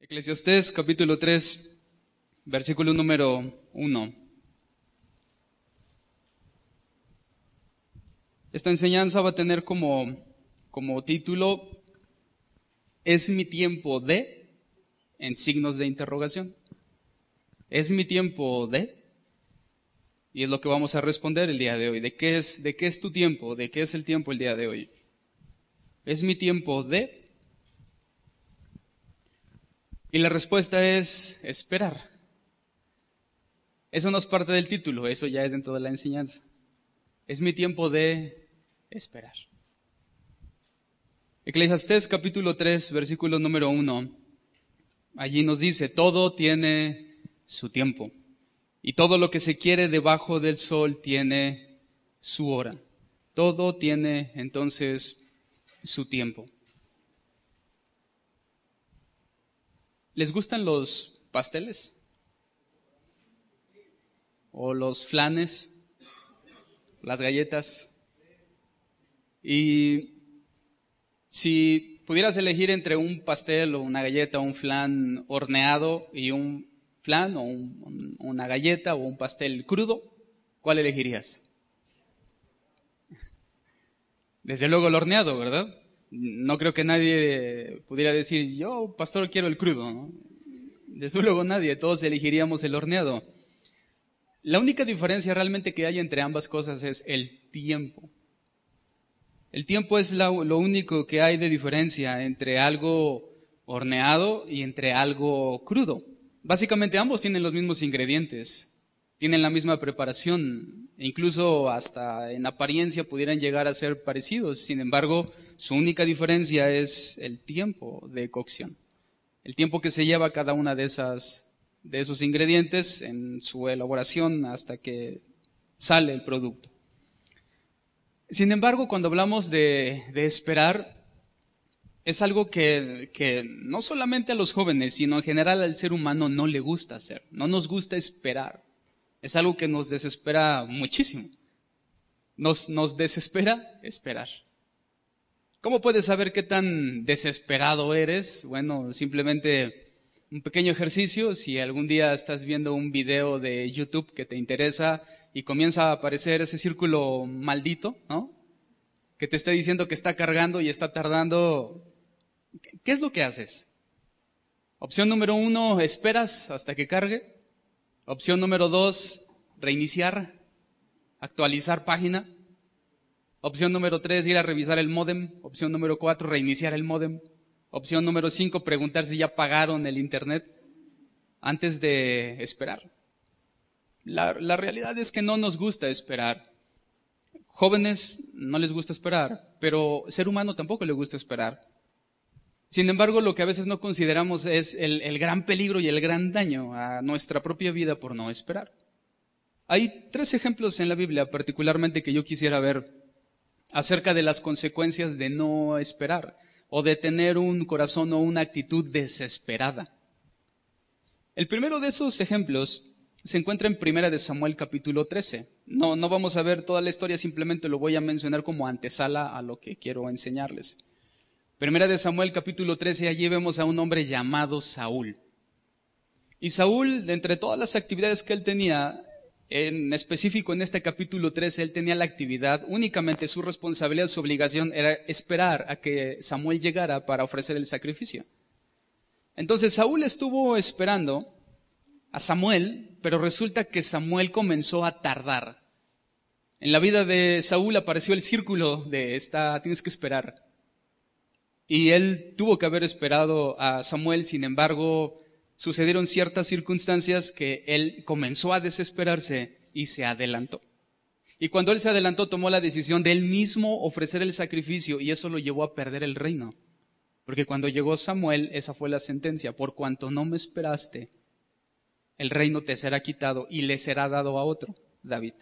Eclesiastés capítulo 3, versículo número 1. Esta enseñanza va a tener como, como título, ¿es mi tiempo de? en signos de interrogación. ¿Es mi tiempo de? Y es lo que vamos a responder el día de hoy. ¿De qué es, de qué es tu tiempo? ¿De qué es el tiempo el día de hoy? ¿Es mi tiempo de? Y la respuesta es esperar. Eso no es parte del título, eso ya es dentro de la enseñanza. Es mi tiempo de esperar. Eclesiastés capítulo 3, versículo número 1. Allí nos dice, todo tiene su tiempo. Y todo lo que se quiere debajo del sol tiene su hora. Todo tiene entonces su tiempo. ¿Les gustan los pasteles? ¿O los flanes? ¿Las galletas? Y si pudieras elegir entre un pastel o una galleta o un flan horneado y un flan o una galleta o un pastel crudo, ¿cuál elegirías? Desde luego el horneado, ¿verdad? No creo que nadie pudiera decir, yo, pastor, quiero el crudo. ¿no? Desde luego nadie, todos elegiríamos el horneado. La única diferencia realmente que hay entre ambas cosas es el tiempo. El tiempo es lo único que hay de diferencia entre algo horneado y entre algo crudo. Básicamente ambos tienen los mismos ingredientes, tienen la misma preparación, incluso hasta en apariencia pudieran llegar a ser parecidos. Sin embargo, su única diferencia es el tiempo de cocción. El tiempo que se lleva cada una de esas, de esos ingredientes en su elaboración hasta que sale el producto. Sin embargo, cuando hablamos de, de esperar, es algo que, que no solamente a los jóvenes, sino en general al ser humano no le gusta hacer. No nos gusta esperar. Es algo que nos desespera muchísimo. Nos, nos desespera esperar. ¿Cómo puedes saber qué tan desesperado eres? Bueno, simplemente un pequeño ejercicio. Si algún día estás viendo un video de YouTube que te interesa y comienza a aparecer ese círculo maldito, ¿no? Que te está diciendo que está cargando y está tardando. ¿Qué es lo que haces? Opción número uno, esperas hasta que cargue. Opción número dos, reiniciar, actualizar página. Opción número tres, ir a revisar el modem. Opción número cuatro, reiniciar el modem. Opción número cinco, preguntar si ya pagaron el internet antes de esperar. La, la realidad es que no nos gusta esperar. Jóvenes no les gusta esperar, pero ser humano tampoco le gusta esperar. Sin embargo, lo que a veces no consideramos es el, gran peligro y el gran daño a nuestra propia vida por no esperar. Hay tres ejemplos en la Biblia particularmente que yo quisiera ver acerca de las consecuencias de no esperar o de tener un corazón o una actitud desesperada. El primero de esos ejemplos se encuentra en Primera de Samuel capítulo 13. No, no vamos a ver toda la historia, simplemente lo voy a mencionar como antesala a lo que quiero enseñarles. Primera de Samuel capítulo 13, allí vemos a un hombre llamado Saúl. Y Saúl, de entre todas las actividades que él tenía, en específico en este capítulo 13, él tenía la actividad, únicamente su responsabilidad, su obligación era esperar a que Samuel llegara para ofrecer el sacrificio. Entonces Saúl estuvo esperando a Samuel, pero resulta que Samuel comenzó a tardar. En la vida de Saúl apareció el círculo de esta, tienes que esperar. Y él tuvo que haber esperado a Samuel, sin embargo, sucedieron ciertas circunstancias que él comenzó a desesperarse y se adelantó. Y cuando él se adelantó, tomó la decisión de él mismo ofrecer el sacrificio y eso lo llevó a perder el reino. Porque cuando llegó Samuel, esa fue la sentencia, por cuanto no me esperaste, el reino te será quitado y le será dado a otro, David.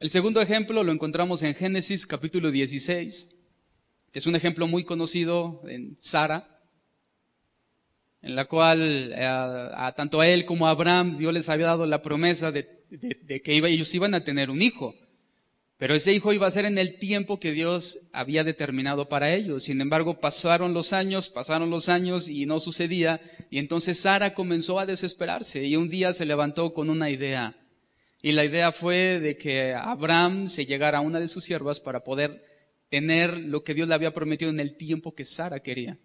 El segundo ejemplo lo encontramos en Génesis capítulo 16, es un ejemplo muy conocido en Sara, en la cual eh, a, tanto a él como a Abraham Dios les había dado la promesa de, que ellos iban a tener un hijo. Pero ese hijo iba a ser en el tiempo que Dios había determinado para ellos. Sin embargo, pasaron los años, pasaron los años y no sucedía. Y entonces Sara comenzó a desesperarse y un día se levantó con una idea. Y la idea fue de que Abraham se llegara a una de sus siervas para poder tener lo que Dios le había prometido en el tiempo que Sara quería.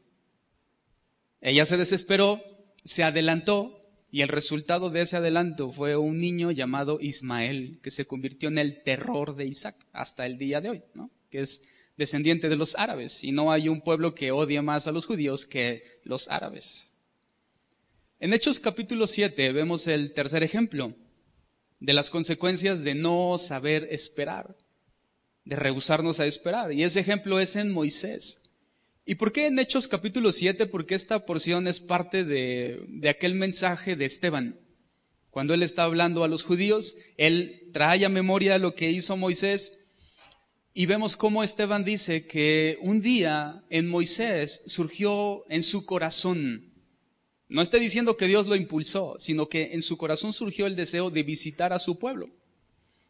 Ella se desesperó, se adelantó y el resultado de ese adelanto fue un niño llamado Ismael, que se convirtió en el terror de Isaac hasta el día de hoy, ¿no? que es descendiente de los árabes. Y no hay un pueblo que odie más a los judíos que los árabes. En Hechos capítulo 7 vemos el tercer ejemplo de las consecuencias de no saber esperar, de rehusarnos a esperar. Y ese ejemplo es en Moisés. ¿Y por qué en Hechos capítulo 7? Porque esta porción es parte de, de, aquel mensaje de Esteban. Cuando él está hablando a los judíos, él trae a memoria lo que hizo Moisés y vemos cómo Esteban dice que un día en Moisés surgió en su corazón, no está diciendo que Dios lo impulsó, sino que en su corazón surgió el deseo de visitar a su pueblo.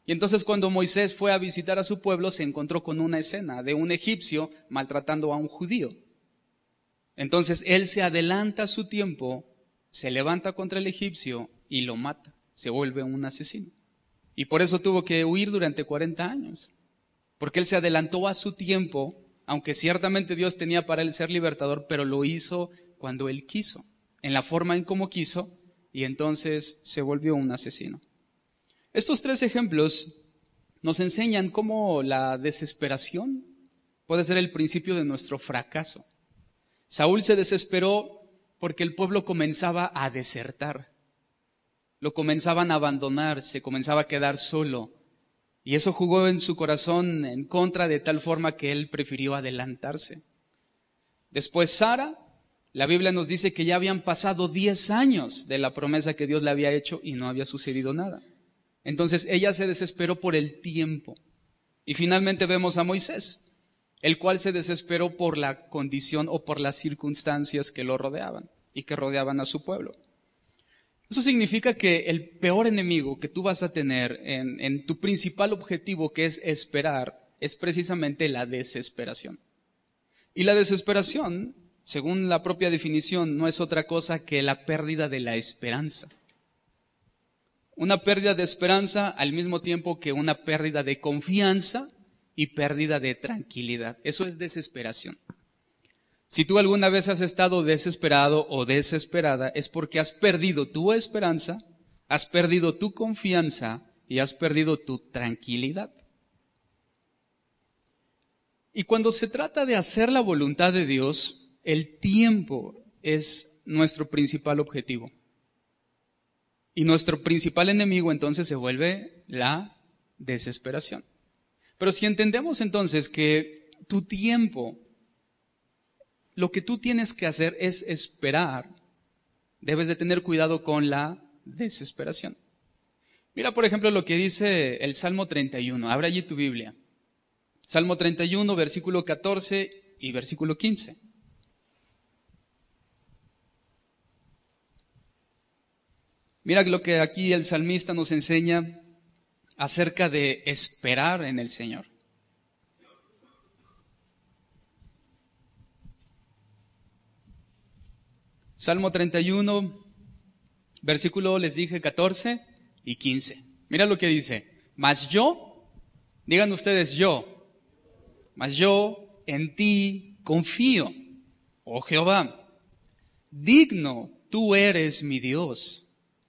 Y entonces cuando Moisés fue a visitar a su pueblo, se encontró con una escena de un egipcio maltratando a un judío. Entonces él se adelanta a su tiempo, se levanta contra el egipcio y lo mata. Se vuelve un asesino. Y por eso tuvo que huir durante 40 años. Porque él se adelantó a su tiempo, aunque ciertamente Dios tenía para él ser libertador, pero lo hizo cuando él quiso, en la forma en como quiso, y entonces se volvió un asesino. Estos tres ejemplos nos enseñan cómo la desesperación puede ser el principio de nuestro fracaso. Saúl se desesperó porque el pueblo comenzaba a desertar, lo comenzaban a abandonar, se comenzaba a quedar solo, y eso jugó en su corazón en contra de tal forma que él prefirió adelantarse. Después Sara, la Biblia nos dice que ya habían pasado diez años de la promesa que Dios le había hecho y no había sucedido nada. Entonces ella se desesperó por el tiempo. Y finalmente vemos a Moisés, el cual se desesperó por la condición o por las circunstancias que lo rodeaban y que rodeaban a su pueblo. Eso significa que el peor enemigo que tú vas a tener en, en tu principal objetivo, que es esperar, es precisamente la desesperación. Y la desesperación, según la propia definición, no es otra cosa que la pérdida de la esperanza. Una pérdida de esperanza al mismo tiempo que una pérdida de confianza y pérdida de tranquilidad. Eso es desesperación. Si tú alguna vez has estado desesperado o desesperada, es porque has perdido tu esperanza, has perdido tu confianza y has perdido tu tranquilidad. Y cuando se trata de hacer la voluntad de Dios, el tiempo es nuestro principal objetivo. Y nuestro principal enemigo entonces se vuelve la desesperación. Pero si entendemos entonces que tu tiempo, lo que tú tienes que hacer es esperar, debes de tener cuidado con la desesperación. Mira, por ejemplo, lo que dice el Salmo 31. Abre allí tu Biblia. Salmo 31, versículo 14 y versículo 15. Mira lo que aquí el salmista nos enseña acerca de esperar en el Señor. Salmo 31, versículo les dije 14 y 15. Mira lo que dice. Mas yo, digan ustedes yo, mas yo en ti confío, oh Jehová. Digno tú eres mi Dios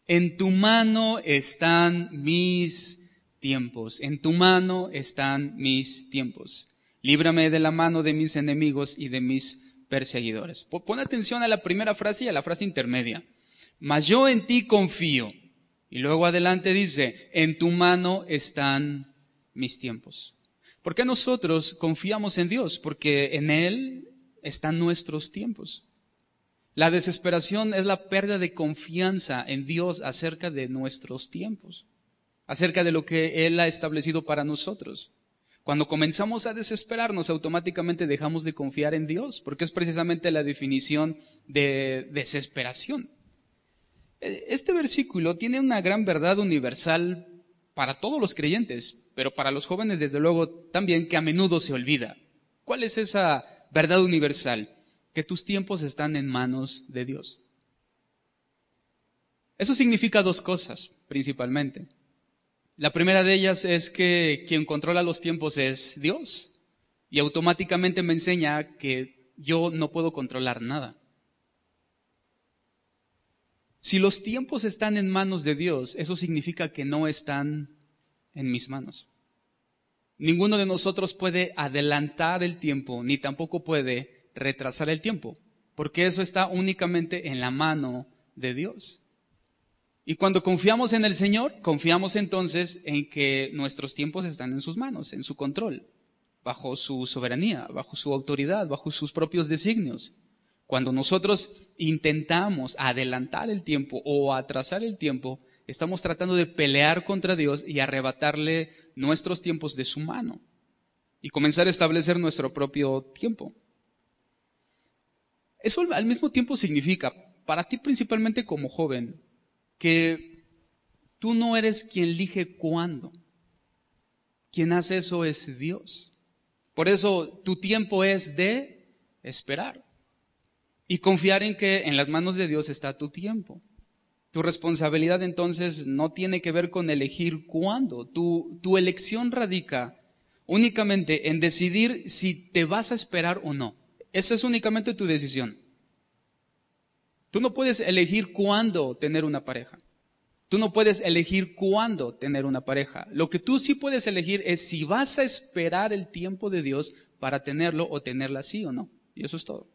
en tu mano están mis tiempos, en tu mano están mis tiempos. Líbrame de la mano de mis enemigos y de mis perseguidores. Pon atención a la primera frase y a la frase intermedia. Mas yo en ti confío. Y luego adelante dice, en tu mano están mis tiempos. ¿Por qué nosotros confiamos en Dios? Porque en Él están nuestros tiempos. La desesperación es la pérdida de confianza en Dios acerca de nuestros tiempos, acerca de lo que Él ha establecido para nosotros. Cuando comenzamos a desesperarnos, automáticamente dejamos de confiar en Dios, porque es precisamente la definición de desesperación. E, este versículo tiene una gran verdad universal para todos los creyentes, pero para los jóvenes desde luego también que a menudo se olvida. ¿Cuál es esa verdad universal? Que tus tiempos están en manos de Dios. Eso significa dos cosas, principalmente. La primera de ellas es que quien controla los tiempos es Dios y automáticamente me enseña que yo no puedo controlar nada. Si los tiempos están en manos de Dios, eso significa que no están en mis manos. Ninguno de nosotros puede adelantar el tiempo, ni tampoco puede retrasar el tiempo, porque eso está únicamente en la mano de Dios. Y cuando confiamos en el Señor, confiamos entonces en que nuestros tiempos están en sus manos, en su control, bajo su soberanía, bajo su autoridad, bajo sus propios designios. Cuando nosotros intentamos adelantar el tiempo o atrasar el tiempo, estamos tratando de pelear contra Dios y arrebatarle nuestros tiempos de su mano y comenzar a establecer nuestro propio tiempo. Eso al mismo tiempo significa, para ti principalmente como joven, que tú no eres quien elige cuándo. Quien hace eso es Dios. Por eso tu tiempo es de esperar y confiar en que en las manos de Dios está tu tiempo. Tu responsabilidad entonces no tiene que ver con elegir cuándo. Tu, tu elección radica únicamente en decidir si te vas a esperar o no. Esa es únicamente tu decisión. Tú no puedes elegir cuándo tener una pareja. Tú no puedes elegir cuándo tener una pareja. Lo que tú sí puedes elegir es si vas a esperar el tiempo de Dios para tenerlo o tenerla sí o no. Y eso es todo.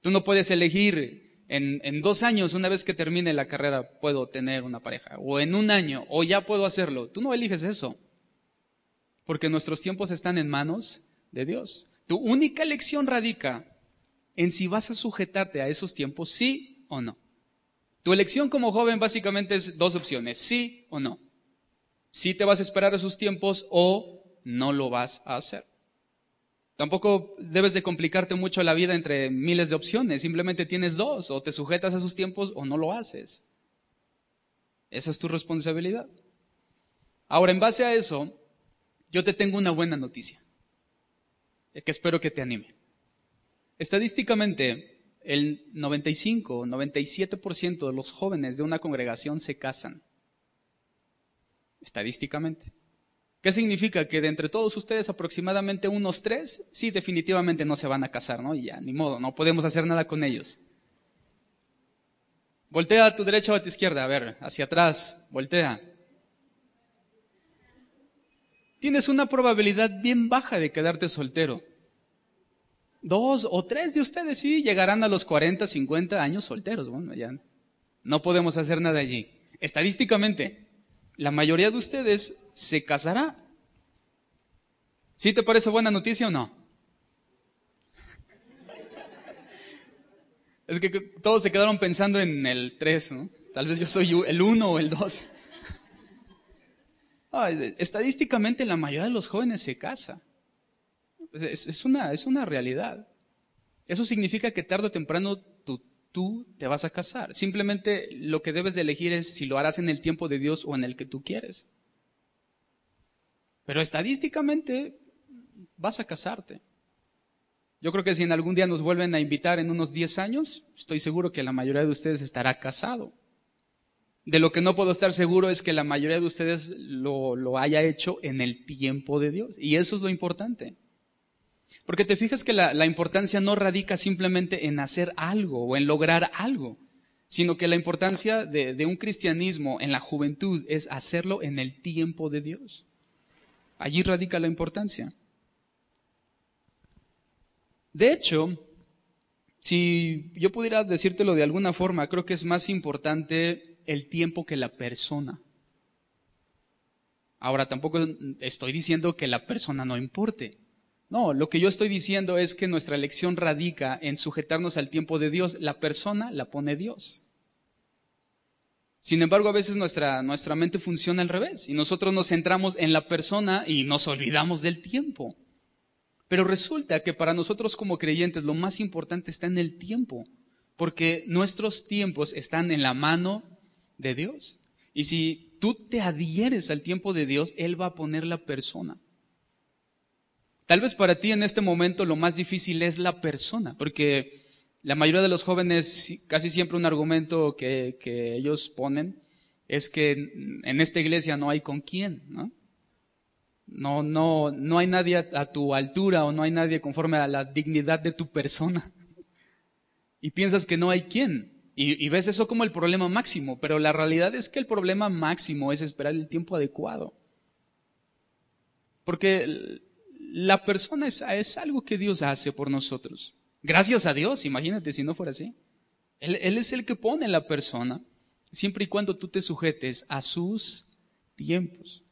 Tú no puedes elegir en, en, dos años, una vez que termine la carrera, puedo tener una pareja. O en un año, o ya puedo hacerlo. Tú no eliges eso. Porque nuestros tiempos están en manos de Dios. Tu única elección radica en si vas a sujetarte a esos tiempos, sí o no. Tu elección como joven básicamente es dos opciones, sí o no. Sí te vas a esperar a sus tiempos o no lo vas a hacer. Tampoco debes de complicarte mucho la vida entre miles de opciones, simplemente tienes dos, o te sujetas a sus tiempos o no lo haces. Esa es tu responsabilidad. Ahora, en base a eso, yo te tengo una buena noticia, que espero que te anime. Estadísticamente, el 95, 97% de los jóvenes de una congregación se casan. Estadísticamente. ¿Qué significa? Que de entre todos ustedes aproximadamente unos tres, sí, definitivamente no se van a casar, ¿no? Y ya, ni modo, no podemos hacer nada con ellos. Voltea a tu derecha o a tu izquierda, a ver, hacia atrás, voltea. Tienes una probabilidad bien baja de quedarte soltero dos o tres de ustedes sí llegarán a los 40, 50 años solteros. No podemos hacer nada allí. Estadísticamente, la mayoría de ustedes se casará. ¿Sí te parece buena noticia o no? Es que todos se quedaron pensando en el 3, ¿no? Tal vez yo soy el 1 o el 2. Estadísticamente la mayoría de los jóvenes se casa. Es, una, es una realidad. Eso significa que tarde o temprano tú, tú te vas a casar. Simplemente lo que debes de elegir es si lo harás en el tiempo de Dios o en el que tú quieres. Pero estadísticamente vas a casarte. Yo creo que si en algún día nos vuelven a invitar en unos 10 años, estoy seguro que la mayoría de ustedes estará casado. De lo que no puedo estar seguro es que la mayoría de ustedes lo, haya hecho en el tiempo de Dios. Y eso es lo importante. Porque te fijas que la, importancia no radica simplemente en hacer algo o en lograr algo, sino que la importancia de, de un cristianismo en la juventud es hacerlo en el tiempo de Dios. Allí radica la importancia. De hecho, si yo pudiera decírtelo de alguna forma, creo que es más importante el tiempo que la persona. Ahora, tampoco estoy diciendo que la persona no importe. No, lo que yo estoy diciendo es que nuestra elección radica en sujetarnos al tiempo de Dios. La persona la pone Dios. Sin embargo, a veces nuestra, nuestra mente funciona al revés y nosotros nos centramos en la persona y nos olvidamos del tiempo. Pero resulta que para nosotros como creyentes lo más importante está en el tiempo, porque nuestros tiempos están en la mano de Dios. Y si tú te adhieres al tiempo de Dios, Él va a poner la persona. Tal vez para ti en este momento lo más difícil es la persona, porque la mayoría de los jóvenes, casi siempre un argumento que, que ellos ponen es que en esta iglesia no hay con quién, ¿no? No, no, no hay nadie a tu altura o no hay nadie conforme a la dignidad de tu persona. Y piensas que no hay quién. Y, ves eso como el problema máximo, pero la realidad es que el problema máximo es esperar el tiempo adecuado. Porque la persona es, es algo que Dios hace por nosotros. Gracias a Dios, imagínate si no fuera así. Él, él es el que pone la persona, siempre y cuando tú te sujetes a sus tiempos.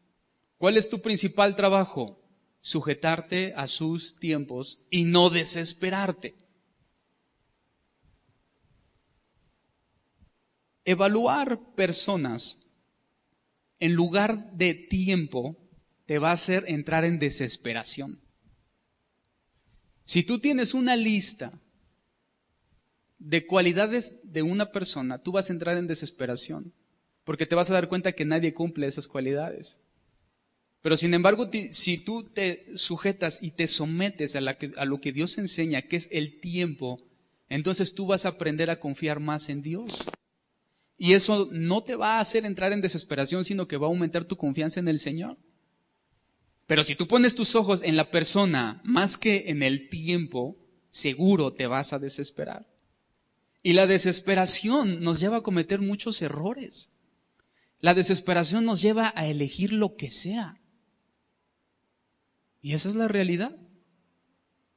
¿Cuál es tu principal trabajo? Sujetarte a sus tiempos y no desesperarte. Evaluar personas en lugar de tiempo te va a hacer entrar en desesperación. Si tú tienes una lista de cualidades de una persona, tú vas a entrar en desesperación, porque te vas a dar cuenta que nadie cumple esas cualidades. Pero sin embargo, si tú te sujetas y te sometes a, a, lo que Dios enseña, que es el tiempo, entonces tú vas a aprender a confiar más en Dios. Y eso no te va a hacer entrar en desesperación, sino que va a aumentar tu confianza en el Señor. Pero si tú pones tus ojos en la persona más que en el tiempo, seguro te vas a desesperar. Y la desesperación nos lleva a cometer muchos errores. La desesperación nos lleva a elegir lo que sea. Y esa es la realidad.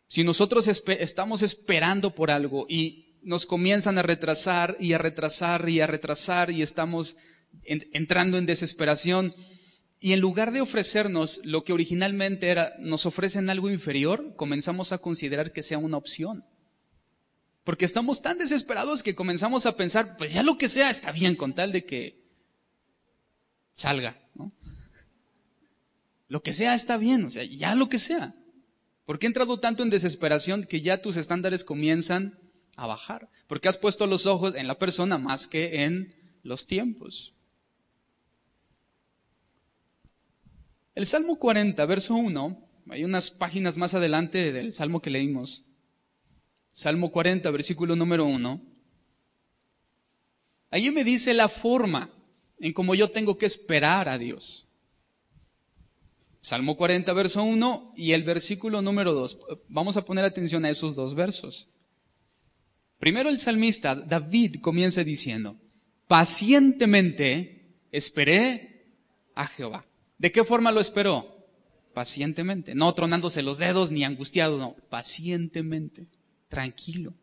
Si nosotros estamos esperando por algo y nos comienzan a retrasar y a retrasar y a retrasar y estamos entrando en desesperación. Y en lugar de ofrecernos lo que originalmente era, nos ofrecen algo inferior, comenzamos a considerar que sea una opción. Porque estamos tan desesperados que comenzamos a pensar, pues ya lo que sea está bien con tal de que salga, ¿no? Lo que sea está bien, o sea, ya lo que sea. Porque he entrado tanto en desesperación que ya tus estándares comienzan a bajar, porque has puesto los ojos en la persona más que en los tiempos. El Salmo 40, verso 1, hay unas páginas más adelante del Salmo que leímos. Salmo 40, versículo número 1. Allí me dice la forma en cómo yo tengo que esperar a Dios. Salmo 40, verso 1 y el versículo número 2. Vamos a poner atención a esos dos versos. Primero el salmista David comienza diciendo, pacientemente esperé a Jehová. ¿De qué forma lo esperó? Pacientemente, no tronándose los dedos ni angustiado, no, pacientemente, tranquilo,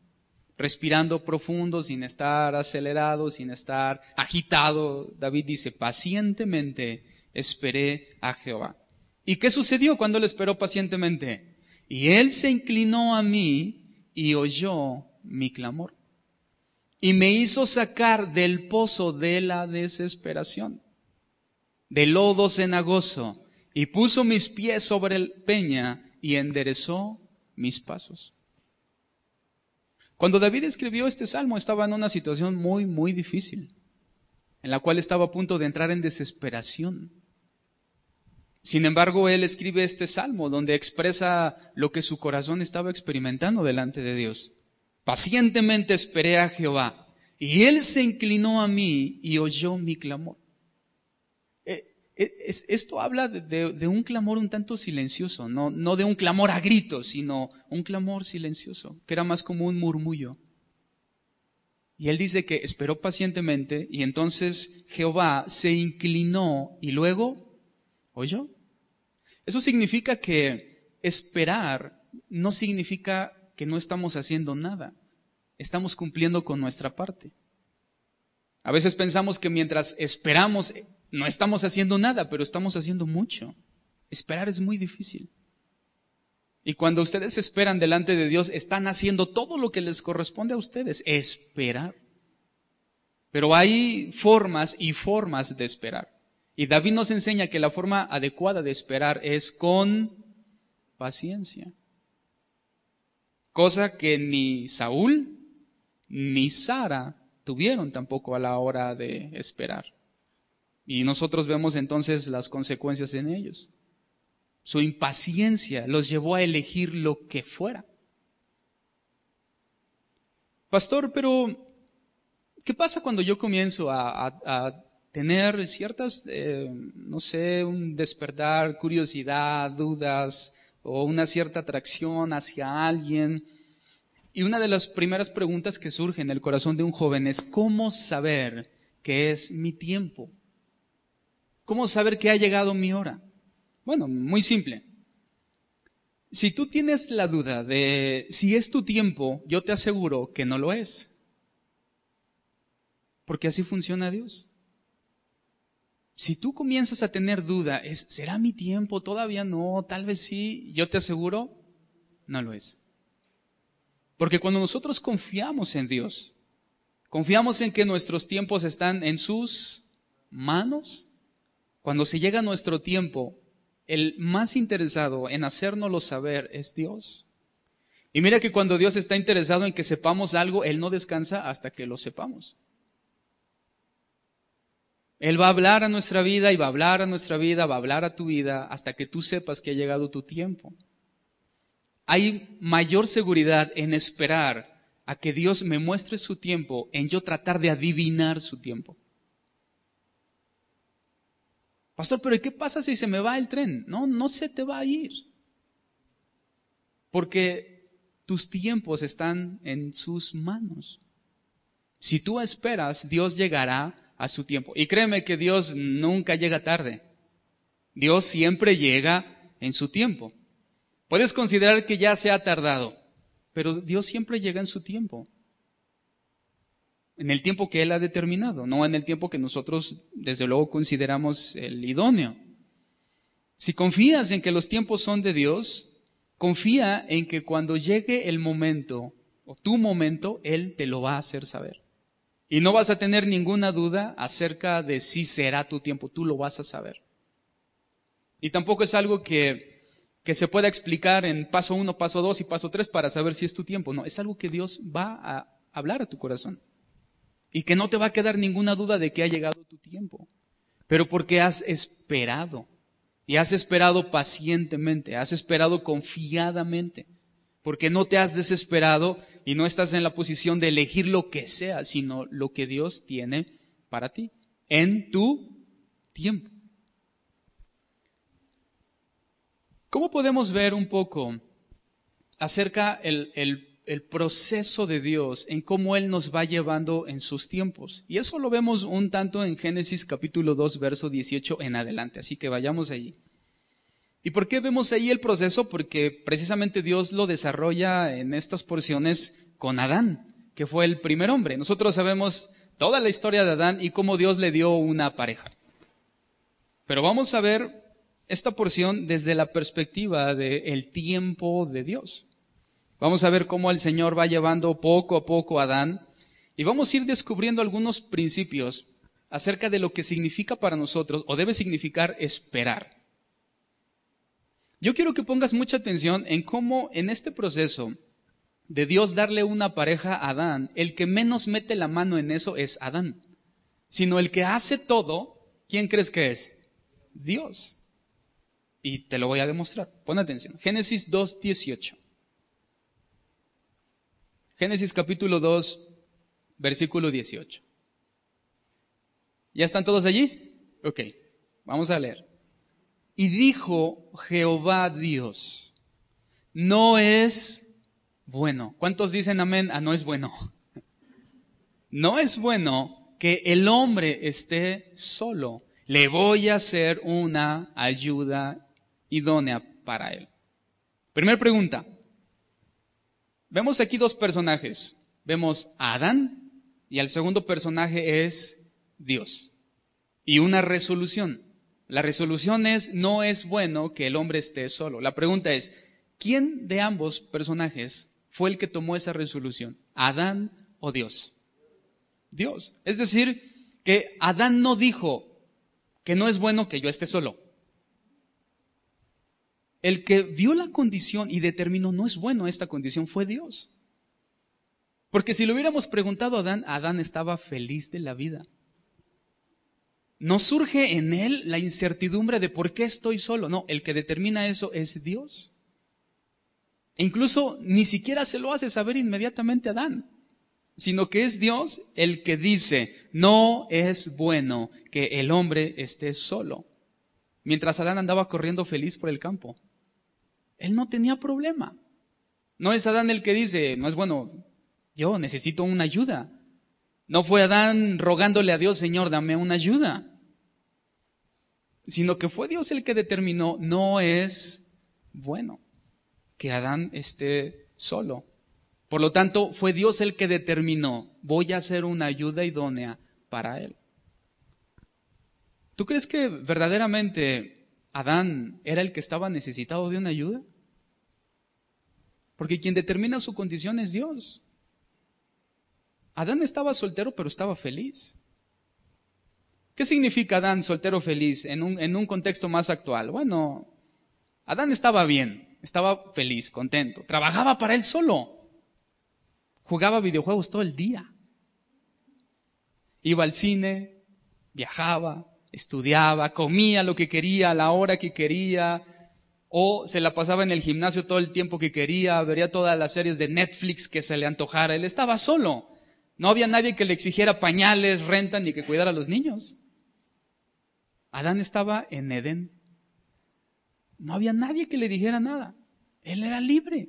respirando profundo, sin estar acelerado, sin estar agitado. David dice, pacientemente esperé a Jehová. ¿Y qué sucedió cuando lo esperó pacientemente? Y él se inclinó a mí y oyó mi clamor. Y me hizo sacar del pozo de la desesperación, del lodo cenagoso, y puso mis pies sobre el peña y enderezó mis pasos. Cuando David escribió este salmo estaba en una situación muy, muy difícil, en la cual estaba a punto de entrar en desesperación. Sin embargo, él escribe este salmo donde expresa lo que su corazón estaba experimentando delante de Dios. Pacientemente esperé a Jehová y él se inclinó a mí y oyó mi clamor. Eh, eh, esto habla de, un clamor un tanto silencioso, no, no de un clamor a gritos, sino un clamor silencioso, que era más como un murmullo. Y él dice que esperó pacientemente y entonces Jehová se inclinó y luego oyó. Eso significa que esperar no significa que no estamos haciendo nada. Estamos cumpliendo con nuestra parte. A veces pensamos que mientras esperamos no estamos haciendo nada, pero estamos haciendo mucho. Esperar es muy difícil. Y cuando ustedes esperan delante de Dios, están haciendo todo lo que les corresponde a ustedes, esperar. Pero hay formas y formas de esperar. Y David nos enseña que la forma adecuada de esperar es con paciencia cosa que ni Saúl ni Sara tuvieron tampoco a la hora de esperar. Y nosotros vemos entonces las consecuencias en ellos. Su impaciencia los llevó a elegir lo que fuera. Pastor, pero ¿qué pasa cuando yo comienzo a, tener ciertas, eh, no sé, un despertar, curiosidad, dudas o una cierta atracción hacia alguien? Y una de las primeras preguntas que surge en el corazón de un joven es, ¿cómo saber que es mi tiempo? ¿Cómo saber que ha llegado mi hora? Bueno, muy simple. Si tú tienes la duda de si es tu tiempo, yo te aseguro que no lo es. Porque así funciona Dios. Si tú comienzas a tener duda, ¿es, ¿será mi tiempo? Todavía no, tal vez sí, yo te aseguro, no lo es. Porque cuando nosotros confiamos en Dios, confiamos en que nuestros tiempos están en sus manos, cuando se llega nuestro tiempo, el más interesado en hacérnoslo saber es Dios. Y mira que cuando Dios está interesado en que sepamos algo, Él no descansa hasta que lo sepamos. Él va a hablar a nuestra vida y va a hablar a nuestra vida, va a hablar a tu vida hasta que tú sepas que ha llegado tu tiempo. Hay mayor seguridad en esperar a que Dios me muestre su tiempo, en yo tratar de adivinar su tiempo. Pastor, pero ¿qué pasa si se me va el tren? No, no se te va a ir. Porque tus tiempos están en sus manos. Si tú esperas, Dios llegará a su tiempo. Y créeme que Dios nunca llega tarde. Dios siempre llega en su tiempo. Puedes considerar que ya se ha tardado, pero Dios siempre llega en su tiempo en el tiempo que Él ha determinado, no en el tiempo que nosotros desde luego consideramos el idóneo. Si confías en que los tiempos son de Dios, confía en que cuando llegue el momento o tu momento, Él te lo va a hacer saber. Y no vas a tener ninguna duda acerca de si será tu tiempo, tú lo vas a saber. Y tampoco es algo que, que se pueda explicar en paso uno, paso dos y paso tres para saber si es tu tiempo. No, es algo que Dios va a hablar a tu corazón. Y que no te va a quedar ninguna duda de que ha llegado tu tiempo. Pero porque has esperado. Y has esperado pacientemente, has esperado confiadamente. Porque no te has desesperado y no estás en la posición de elegir lo que sea, sino lo que Dios tiene para ti. En tu tiempo. ¿Cómo podemos ver un poco acerca el, el proceso de Dios, en cómo Él nos va llevando en sus tiempos. Y eso lo vemos un tanto en Génesis capítulo 2, verso 18 en adelante. Así que vayamos allí. ¿Y por qué vemos ahí el proceso? Porque precisamente Dios lo desarrolla en estas porciones con Adán, que fue el primer hombre. Nosotros sabemos toda la historia de Adán y cómo Dios le dio una pareja. Pero vamos a ver esta porción desde la perspectiva del tiempo de Dios. Vamos a ver cómo el Señor va llevando poco a poco a Adán y vamos a ir descubriendo algunos principios acerca de lo que significa para nosotros o debe significar esperar. Yo quiero que pongas mucha atención en cómo en este proceso de Dios darle una pareja a Adán, el que menos mete la mano en eso es Adán, sino el que hace todo, ¿quién crees que es? Dios. Y te lo voy a demostrar. Pon atención. Génesis 2.18. Génesis capítulo 2, versículo 18. ¿Ya están todos allí? Ok, vamos a leer. Y dijo Jehová Dios, no es bueno. ¿Cuántos dicen amén? Ah, no es bueno. No es bueno que el hombre esté solo. Le voy a hacer una ayuda idónea para él. Primera pregunta. Vemos aquí dos personajes. Vemos a Adán y el segundo personaje es Dios. Y una resolución. La resolución es, no es bueno que el hombre esté solo. La pregunta es, ¿quién de ambos personajes fue el que tomó esa resolución? ¿Adán o Dios? Dios. Es decir, que Adán no dijo que no es bueno que yo esté solo. El que vio la condición y determinó no es bueno esta condición fue Dios. Porque si le hubiéramos preguntado a Adán, Adán estaba feliz de la vida. No surge en él la incertidumbre de por qué estoy solo. No, el que determina eso es Dios. E incluso ni siquiera se lo hace saber inmediatamente a Adán, sino que es Dios el que dice, no es bueno que el hombre esté solo. Mientras Adán andaba corriendo feliz por el campo. Él no tenía problema. No es Adán el que dice, no es bueno, yo necesito una ayuda. No fue Adán rogándole a Dios, Señor, dame una ayuda. Sino que fue Dios el que determinó, no es bueno que Adán esté solo. Por lo tanto, fue Dios el que determinó, voy a hacer una ayuda idónea para él. ¿Tú crees que verdaderamente Adán era el que estaba necesitado de una ayuda? Porque quien determina su condición es Dios. Adán estaba soltero, pero estaba feliz. ¿Qué significa Adán soltero feliz en un, en un contexto más actual? Bueno, Adán estaba bien, estaba feliz, contento, trabajaba para él solo, jugaba videojuegos todo el día, iba al cine, viajaba, estudiaba, comía lo que quería a la hora que quería, o se la pasaba en el gimnasio todo el tiempo que quería, vería todas las series de Netflix que se le antojara. Él estaba solo. No había nadie que le exigiera pañales, renta, ni que cuidara a los niños. Adán estaba en Edén. No había nadie que le dijera nada. Él era libre.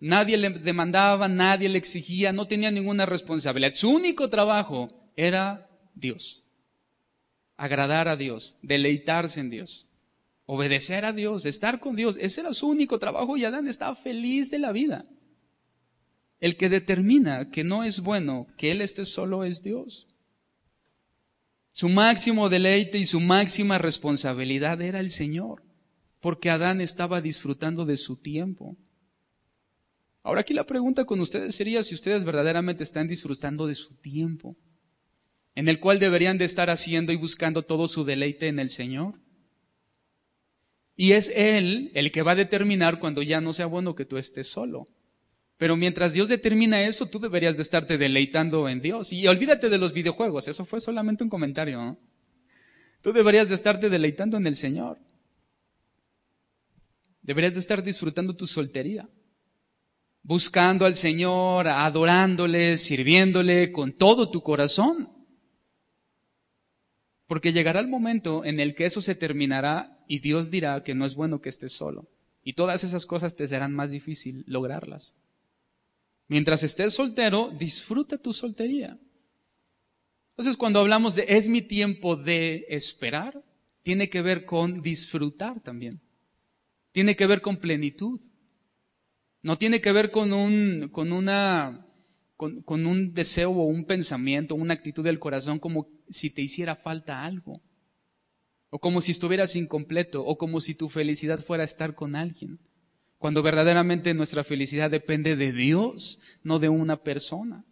Nadie le demandaba, nadie le exigía, no tenía ninguna responsabilidad. Su único trabajo era Dios. Agradar a Dios, deleitarse en Dios obedecer a Dios, estar con Dios. Ese era su único trabajo y Adán estaba feliz de la vida. El que determina que no es bueno que él esté solo es Dios. Su máximo deleite y su máxima responsabilidad era el Señor, porque Adán estaba disfrutando de su tiempo. Ahora aquí la pregunta con ustedes sería si ustedes verdaderamente están disfrutando de su tiempo, en el cual deberían de estar haciendo y buscando todo su deleite en el Señor. Y es Él el que va a determinar cuando ya no sea bueno que tú estés solo. Pero mientras Dios determina eso, tú deberías de estarte deleitando en Dios. Y olvídate de los videojuegos, eso fue solamente un comentario. Tú deberías de estarte deleitando en el Señor. Deberías de estar disfrutando tu soltería. Buscando al Señor, adorándole, sirviéndole con todo tu corazón. Porque llegará el momento en el que eso se terminará y Dios dirá que no es bueno que estés solo. Y todas esas cosas te serán más difícil lograrlas. Mientras estés soltero, disfruta tu soltería. Entonces, cuando hablamos de es mi tiempo de esperar, tiene que ver con disfrutar también. Tiene que ver con plenitud. No tiene que ver con un, con una, con, con un deseo o un pensamiento, una actitud del corazón como si te hiciera falta algo, o como si estuvieras incompleto, o como si tu felicidad fuera estar con alguien, cuando verdaderamente nuestra felicidad depende de Dios, no de una persona.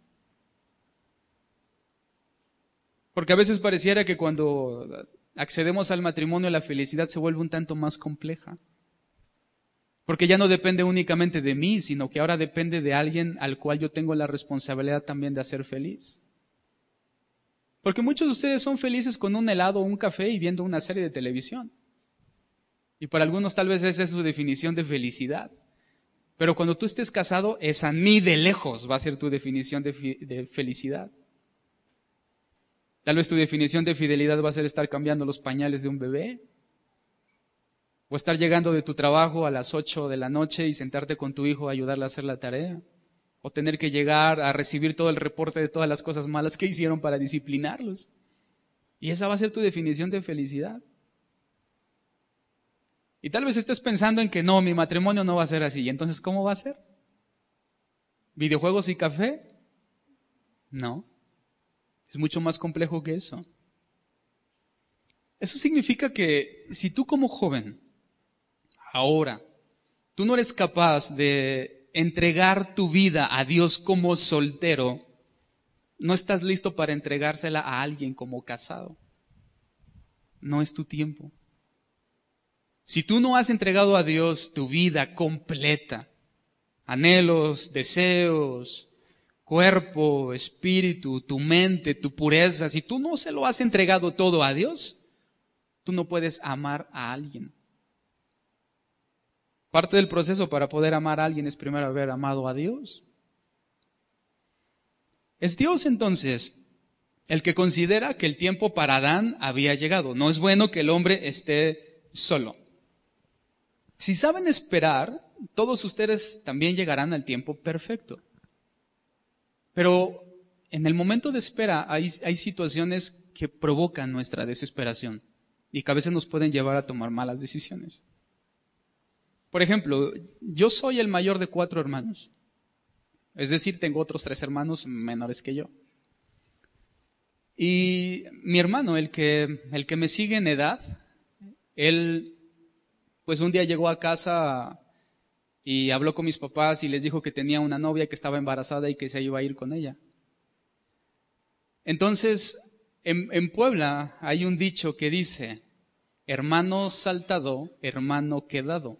Porque a veces pareciera que cuando accedemos al matrimonio la felicidad se vuelve un tanto más compleja. Porque ya no depende únicamente de mí, sino que ahora depende de alguien al cual yo tengo la responsabilidad también de hacer feliz. Porque muchos de ustedes son felices con un helado o un café y viendo una serie de televisión. Y para algunos tal vez esa es su definición de felicidad. Pero cuando tú estés casado, esa ni de lejos va a ser tu definición de, felicidad. Tal vez tu definición de fidelidad va a ser estar cambiando los pañales de un bebé. O estar llegando de tu trabajo a las 8 de la noche y sentarte con tu hijo a ayudarle a hacer la tarea o tener que llegar a recibir todo el reporte de todas las cosas malas que hicieron para disciplinarlos. Y esa va a ser tu definición de felicidad. Y tal vez estés pensando en que no, mi matrimonio no va a ser así. Entonces, ¿cómo va a ser? ¿Videojuegos y café? No. Es mucho más complejo que eso. Eso significa que si tú como joven, ahora, tú no eres capaz de entregar tu vida a Dios como soltero, no estás listo para entregársela a alguien como casado. No es tu tiempo. Si tú no has entregado a Dios tu vida completa, anhelos, deseos, cuerpo, espíritu, tu mente, tu pureza, si tú no se lo has entregado todo a Dios, tú no puedes amar a alguien. Parte del proceso para poder amar a alguien es primero haber amado a Dios. Es Dios entonces el que considera que el tiempo para Adán había llegado. No es bueno que el hombre esté solo. Si saben esperar, todos ustedes también llegarán al tiempo perfecto. Pero en el momento de espera hay, hay situaciones que provocan nuestra desesperación y que a veces nos pueden llevar a tomar malas decisiones. Por ejemplo, yo soy el mayor de cuatro hermanos. Es decir, tengo otros tres hermanos menores que yo. Y mi hermano, el que, el que me sigue en edad, él, pues un día llegó a casa y habló con mis papás y les dijo que tenía una novia que estaba embarazada y que se iba a ir con ella. Entonces, en, Puebla hay un dicho que dice, hermano saltado, hermano quedado.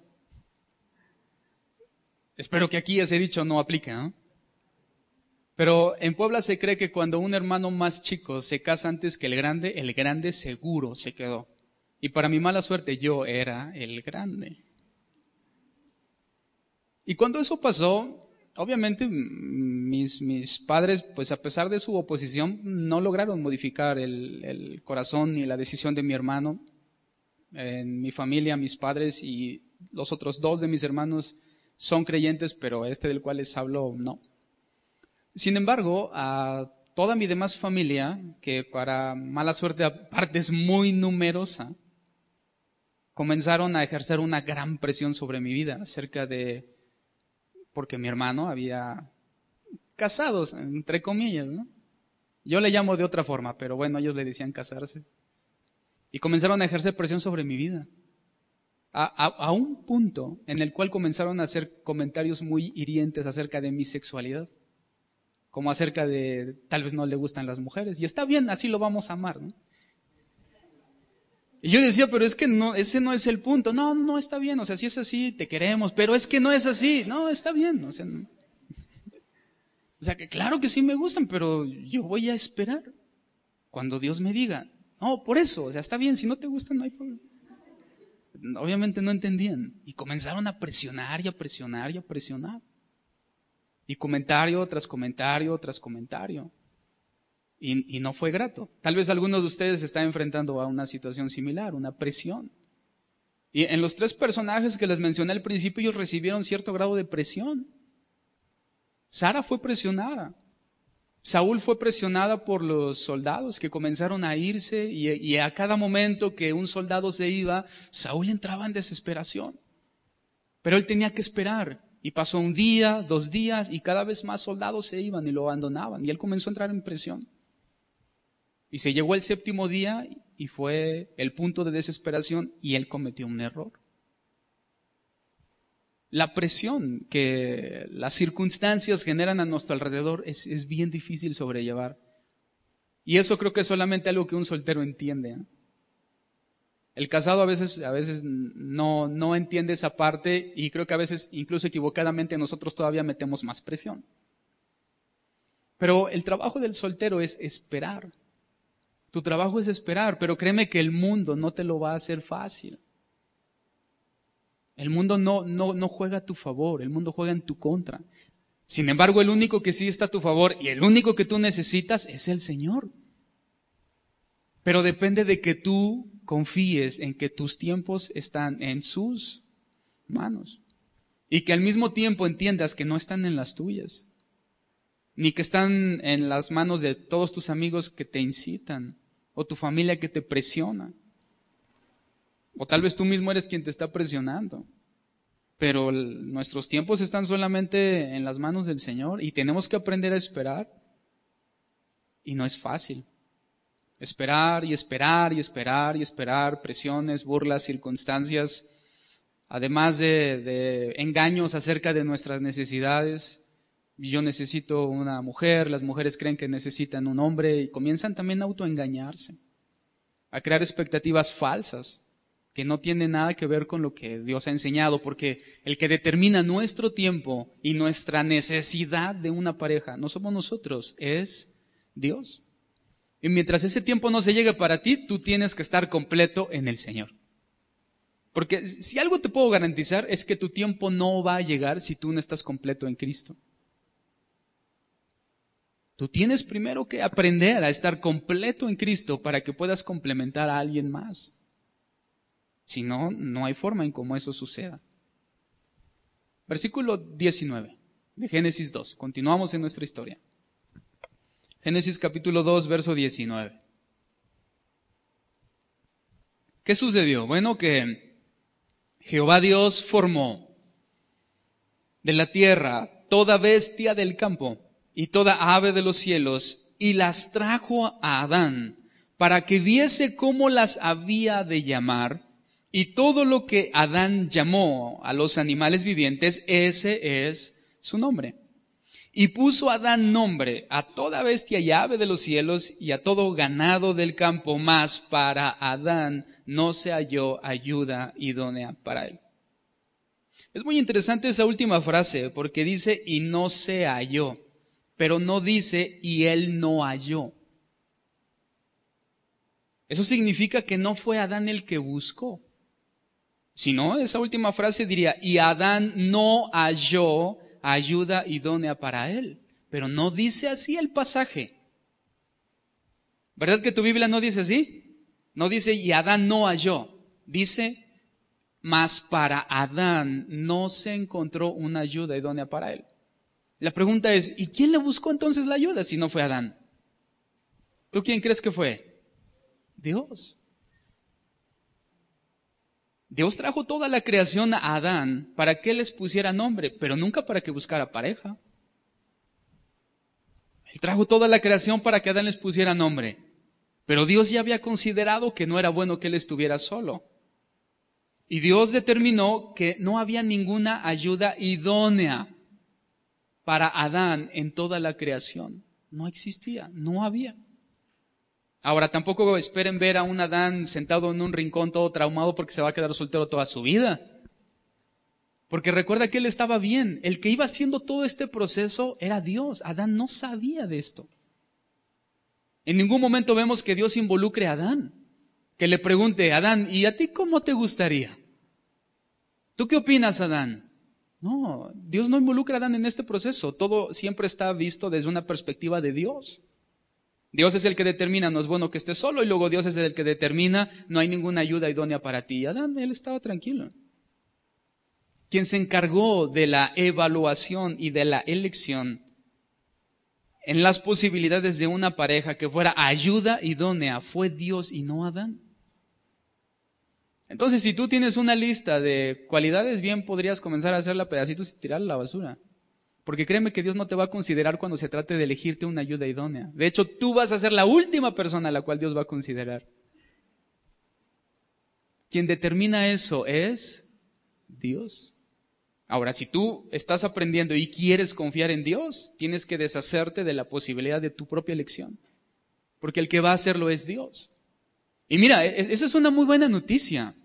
Espero que aquí ese dicho no aplique, ¿no? Pero en Puebla se cree que cuando un hermano más chico se casa antes que el grande, el grande seguro se quedó. Y para mi mala suerte yo era el grande. Y cuando eso pasó, obviamente mis, mis padres, pues a pesar de su oposición, no lograron modificar el, el corazón ni la decisión de mi hermano. En mi familia, mis padres y los otros dos de mis hermanos son creyentes, pero este del cual les hablo no. Sin embargo, a toda mi demás familia, que para mala suerte aparte es muy numerosa, comenzaron a ejercer una gran presión sobre mi vida acerca de, porque mi hermano había casados, entre comillas, ¿no? Yo le llamo de otra forma, pero bueno, ellos le decían casarse. Y comenzaron a ejercer presión sobre mi vida. A, a, un punto en el cual comenzaron a hacer comentarios muy hirientes acerca de mi sexualidad como acerca de tal vez no le gustan las mujeres. Y está bien, así lo vamos a amar. ¿no? Y yo decía, pero es que no, ese no es el punto. No, no está bien. O sea, si es así, te queremos, pero es que no es así. No, está bien. O sea, o sea que claro que sí me gustan, pero yo voy a esperar cuando Dios me diga. No, por eso, o sea, está bien, si no te gustan no hay problema. Obviamente no entendían y comenzaron a presionar y a presionar y a presionar. Y comentario tras comentario tras comentario. Y, no fue grato. Tal vez alguno de ustedes está enfrentando a una situación similar, una presión. Y en los tres personajes que les mencioné al principio, ellos recibieron cierto grado de presión. Sara fue presionada. Saúl fue presionada por los soldados que comenzaron a irse y, y, a cada momento que un soldado se iba, Saúl entraba en desesperación. Pero él tenía que esperar. Y pasó un día, dos días, y cada vez más soldados se iban y lo abandonaban. Y él comenzó a entrar en presión. Y se llegó el séptimo día y fue el punto de desesperación y él cometió un error. La presión que las circunstancias generan a nuestro alrededor es, es bien difícil sobrellevar. Y eso creo que es solamente algo que un soltero entiende. ¿eh? El casado a veces, a veces no, no entiende esa parte y creo que a veces, incluso equivocadamente, nosotros todavía metemos más presión. Pero el trabajo del soltero es esperar. Tu trabajo es esperar, pero créeme que el mundo no te lo va a hacer fácil. El mundo no, no, no juega a tu favor, el mundo juega en tu contra. Sin embargo, el único que sí está a tu favor y el único que tú necesitas es el Señor. Pero depende de que tú confíes en que tus tiempos están en sus manos. Y que al mismo tiempo entiendas que no están en las tuyas, ni que están en las manos de todos tus amigos que te incitan, o tu familia que te presiona. O tal vez tú mismo eres quien te está presionando. Pero nuestros tiempos están solamente en las manos del Señor y tenemos que aprender a esperar. Y no es fácil. Esperar y esperar y esperar y esperar, presiones, burlas, circunstancias, además de, engaños acerca de nuestras necesidades. Yo necesito una mujer, las mujeres creen que necesitan un hombre y comienzan también a autoengañarse, a crear expectativas falsas que no tiene nada que ver con lo que Dios ha enseñado, porque el que determina nuestro tiempo y nuestra necesidad de una pareja no somos nosotros, es Dios. Y mientras ese tiempo no se llegue para ti, tú tienes que estar completo en el Señor. Porque si algo te puedo garantizar es que tu tiempo no va a llegar si tú no estás completo en Cristo. Tú tienes primero que aprender a estar completo en Cristo para que puedas complementar a alguien más. Si no, no hay forma en cómo eso suceda. Versículo 19 de Génesis 2. Continuamos en nuestra historia. Génesis capítulo 2, verso 19. ¿Qué sucedió? Bueno, que Jehová Dios formó de la tierra toda bestia del campo y toda ave de los cielos y las trajo a Adán para que viese cómo las había de llamar y todo lo que Adán llamó a los animales vivientes, ese es su nombre. Y puso Adán nombre a toda bestia y ave de los cielos y a todo ganado del campo, más para Adán no se halló ayuda idónea para él. Es muy interesante esa última frase porque dice y no se halló, pero no dice y él no halló. Eso significa que no fue Adán el que buscó. Si no, esa última frase diría, y Adán no halló ayuda idónea para él. Pero no dice así el pasaje. ¿Verdad que tu Biblia no dice así? No dice, y Adán no halló. Dice, mas para Adán no se encontró una ayuda idónea para él. La pregunta es, ¿y quién le buscó entonces la ayuda si no fue Adán? ¿Tú quién crees que fue? Dios. Dios trajo toda la creación a Adán para que les pusiera nombre, pero nunca para que buscara pareja. Él trajo toda la creación para que Adán les pusiera nombre, pero Dios ya había considerado que no era bueno que él estuviera solo. Y Dios determinó que no había ninguna ayuda idónea para Adán en toda la creación. No existía, no había. Ahora, tampoco esperen ver a un Adán sentado en un rincón todo traumado porque se va a quedar soltero toda su vida. Porque recuerda que él estaba bien. El que iba haciendo todo este proceso era Dios. Adán no sabía de esto. En ningún momento vemos que Dios involucre a Adán. Que le pregunte, Adán, ¿y a ti cómo te gustaría? ¿Tú qué opinas, Adán? No, Dios no involucra a Adán en este proceso. Todo siempre está visto desde una perspectiva de Dios. Dios es el que determina, no es bueno que estés solo, y luego Dios es el que determina, no hay ninguna ayuda idónea para ti. Adán, él estaba tranquilo. Quien se encargó de la evaluación y de la elección en las posibilidades de una pareja que fuera ayuda idónea fue Dios y no Adán. Entonces, si tú tienes una lista de cualidades, bien podrías comenzar a hacerla pedacitos y tirarla a la basura. Porque créeme que Dios no te va a considerar cuando se trate de elegirte una ayuda idónea. De hecho, tú vas a ser la última persona a la cual Dios va a considerar. Quien determina eso es Dios. Ahora, si tú estás aprendiendo y quieres confiar en Dios, tienes que deshacerte de la posibilidad de tu propia elección. Porque el que va a hacerlo es Dios. Y mira, e-, e-, esa es una muy buena noticia.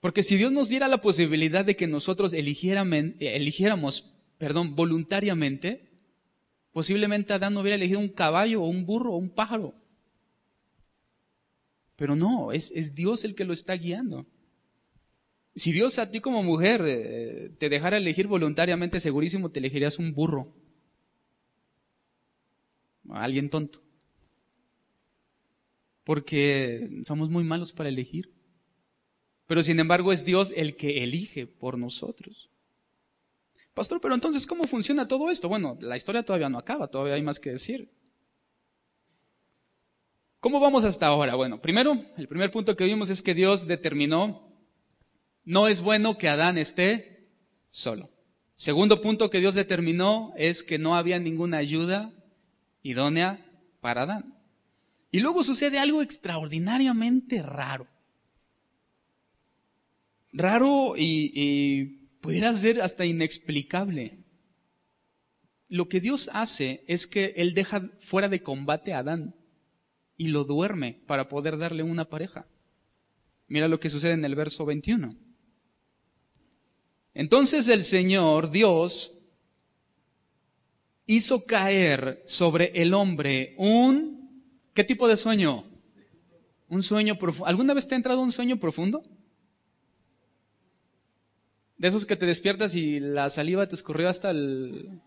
Porque si Dios nos diera la posibilidad de que nosotros eligiéramos, perdón, voluntariamente, posiblemente Adán hubiera elegido un caballo o un burro o un pájaro. Pero no, es, Dios el que lo está guiando. Si Dios a ti como mujer eh, te dejara elegir voluntariamente, segurísimo te elegirías un burro. Alguien tonto. Porque somos muy malos para elegir. Pero sin embargo es Dios el que elige por nosotros. Pastor, pero entonces, ¿cómo funciona todo esto? Bueno, la historia todavía no acaba, todavía hay más que decir. ¿Cómo vamos hasta ahora? Bueno, primero, el primer punto que vimos es que Dios determinó, no es bueno que Adán esté solo. Segundo punto que Dios determinó es que no había ninguna ayuda idónea para Adán. Y luego sucede algo extraordinariamente raro raro y, pudiera ser hasta inexplicable. Lo que Dios hace es que Él deja fuera de combate a Adán y lo duerme para poder darle una pareja. Mira lo que sucede en el verso 21. Entonces el Señor, Dios, hizo caer sobre el hombre un... ¿Qué tipo de sueño? Un sueño profundo. ¿Alguna vez te ha entrado un sueño profundo? De esos que te despiertas y la saliva te escurrió hasta el...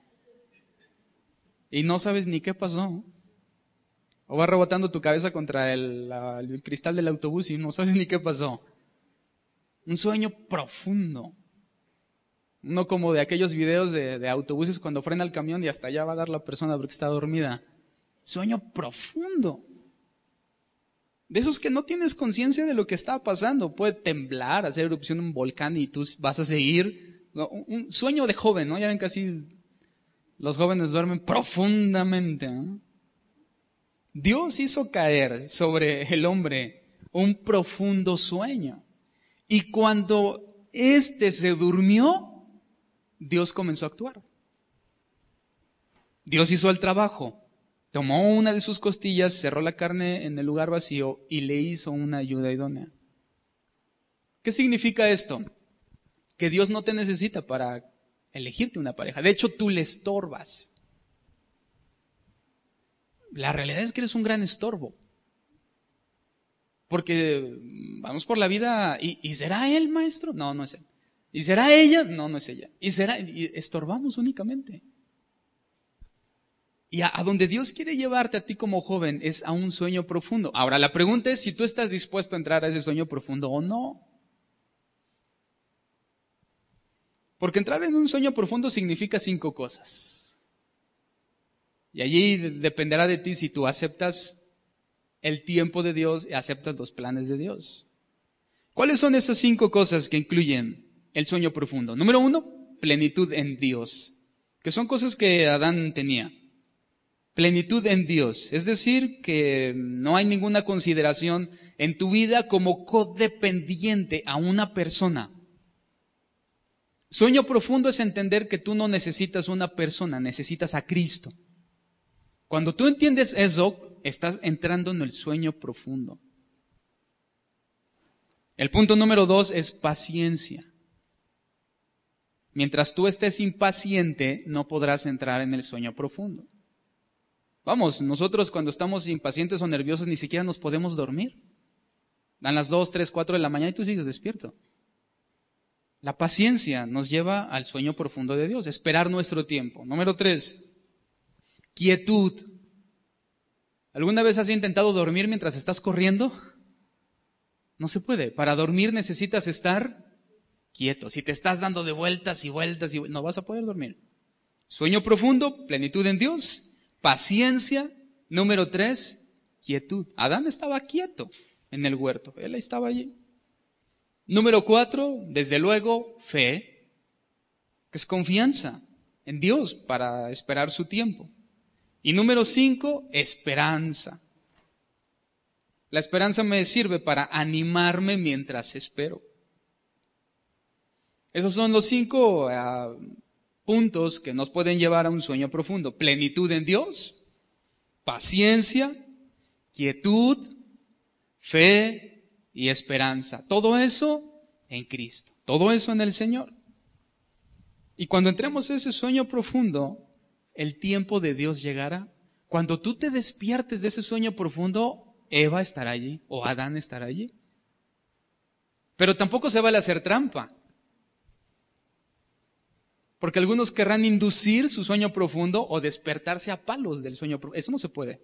Y no sabes ni qué pasó. O va rebotando tu cabeza contra el, el cristal del autobús y no sabes ni qué pasó. Un sueño profundo. No como de aquellos videos de, autobuses cuando frena el camión y hasta allá va a dar la persona porque está dormida. Sueño profundo. De esos que no tienes conciencia de lo que está pasando. Puede temblar, hacer erupción un volcán y tú vas a seguir. un, sueño de joven, ¿no? Ya ven que así los jóvenes duermen profundamente. Dios hizo caer sobre el hombre un profundo sueño. Y cuando éste se durmió, Dios comenzó a actuar. Dios hizo el trabajo. Tomó una de sus costillas, cerró la carne en el lugar vacío y le hizo una ayuda idónea. ¿Qué significa esto? Que Dios no te necesita para elegirte una pareja. De hecho, tú le estorbas. La realidad es que eres un gran estorbo. Porque vamos por la vida y, ¿y será él maestro? No, no es él. ¿Y será ella? No, no es ella. ¿Y será? Y estorbamos únicamente. Y a, donde Dios quiere llevarte a ti como joven es a un sueño profundo. Ahora, la pregunta es si tú estás dispuesto a entrar a ese sueño profundo o no. Porque entrar en un sueño profundo significa cinco cosas. Y allí dependerá de ti si tú aceptas el tiempo de Dios y aceptas los planes de Dios. ¿Cuáles son esas cinco cosas que incluyen el sueño profundo. Número uno, plenitud en Dios, que son cosas que Adán tenía. Plenitud en Dios, es decir, que no hay ninguna consideración en tu vida como codependiente a una persona. Sueño profundo es entender que tú no necesitas una persona, necesitas a Cristo. Cuando tú entiendes eso, estás entrando en el sueño profundo. El punto número dos es paciencia. Mientras tú estés impaciente, no podrás entrar en el sueño profundo. Vamos, nosotros cuando estamos impacientes o nerviosos ni siquiera nos podemos dormir. Dan las 2, 3, 4 de la mañana y tú sigues despierto. La paciencia nos lleva al sueño profundo de Dios, esperar nuestro tiempo. Número 3, quietud. ¿Alguna vez has intentado dormir mientras estás corriendo? No se puede. Para dormir necesitas estar quieto. Si te estás dando de vueltas y vueltas y no vas a poder dormir. Sueño profundo, plenitud en Dios, paciencia. Número tres, quietud. Adán estaba quieto en el huerto, él estaba allí. Número cuatro, desde luego, fe, que es confianza en Dios para esperar su tiempo. Y número cinco, esperanza. La esperanza me sirve para animarme mientras espero. Esos son los cinco ah, puntos que nos pueden llevar a un sueño profundo. Plenitud en Dios, paciencia, quietud, fe y esperanza. Todo eso en Cristo. Todo eso en el Señor. Y cuando entremos a ese sueño profundo, el tiempo de Dios llegará. Cuando tú te despiertes de ese sueño profundo, Eva estará allí o Adán estará allí. Pero tampoco se vale hacer trampa. Porque algunos querrán inducir su sueño profundo o despertarse a palos del sueño profundo. Eso no se puede.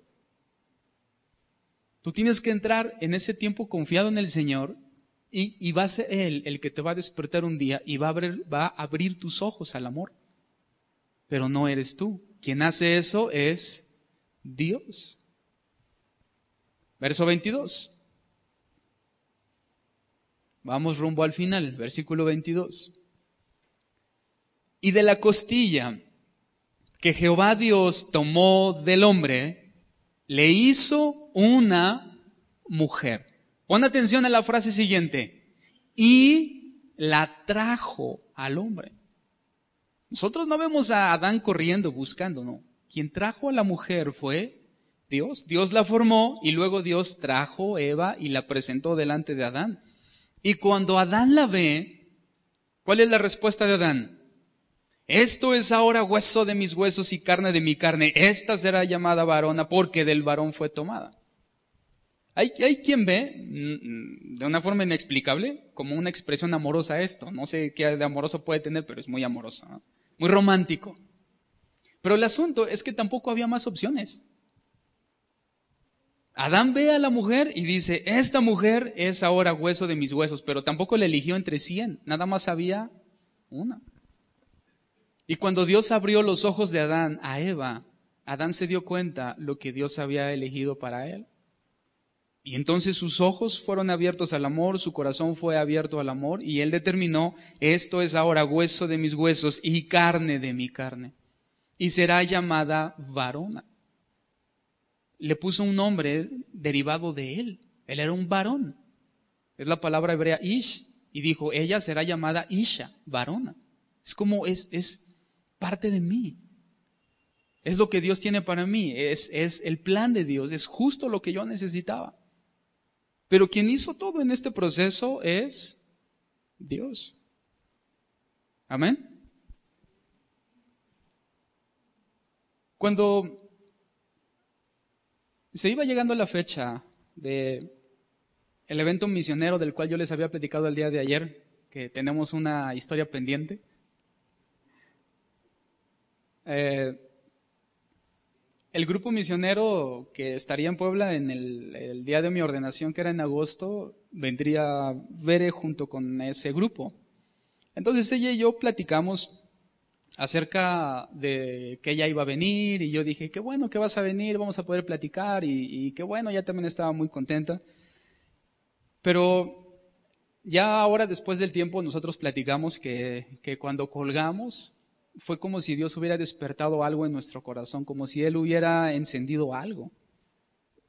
Tú tienes que entrar en ese tiempo confiado en el Señor y, va a ser Él el que te va a despertar un día y va a, abrir, va a abrir tus ojos al amor. Pero no eres tú. Quien hace eso es Dios. Verso 22. Vamos rumbo al final, versículo 22 y de la costilla que Jehová Dios tomó del hombre, le hizo una mujer. Pon atención a la frase siguiente. Y la trajo al hombre. Nosotros no vemos a Adán corriendo buscando, no. Quien trajo a la mujer fue Dios. Dios la formó y luego Dios trajo Eva y la presentó delante de Adán. Y cuando Adán la ve, ¿cuál es la respuesta de Adán? Esto es ahora hueso de mis huesos y carne de mi carne. Esta será llamada varona porque del varón fue tomada. Hay, hay quien ve, mm, de una forma inexplicable, como una expresión amorosa esto. No sé qué de amoroso puede tener, pero es muy amoroso, muy romántico. Pero el asunto es que tampoco había más opciones. Adán ve a la mujer y dice, esta mujer es ahora hueso de mis huesos, pero tampoco le eligió entre cien, nada más había una. Y cuando Dios abrió los ojos de Adán a Eva, Adán se dio cuenta lo que Dios había elegido para él. Y entonces sus ojos fueron abiertos al amor, su corazón fue abierto al amor y él determinó, esto es ahora hueso de mis huesos y carne de mi carne. Y será llamada varona le puso un nombre derivado de él. Él era un varón. Es la palabra hebrea ish. Y dijo, ella será llamada Isha, varona. Es como, es, es parte de mí. Es lo que Dios tiene para mí. Es, es el plan de Dios. Es justo lo que yo necesitaba. Pero quien hizo todo en este proceso es Dios. Amén. Cuando se iba llegando la fecha de el evento misionero del cual yo les había platicado el día de ayer, que tenemos una historia pendiente. Eh, el grupo misionero que estaría en Puebla en el, día de mi ordenación, que era en agosto, vendría Vere junto con ese grupo. Entonces ella y yo platicamos acerca de que ella iba a venir y yo dije, qué bueno que vas a venir, vamos a poder platicar y, qué bueno, ella también estaba muy contenta. Pero ya ahora después del tiempo nosotros platicamos que cuando colgamos fue como si Dios hubiera despertado algo en nuestro corazón, como si Él hubiera encendido algo.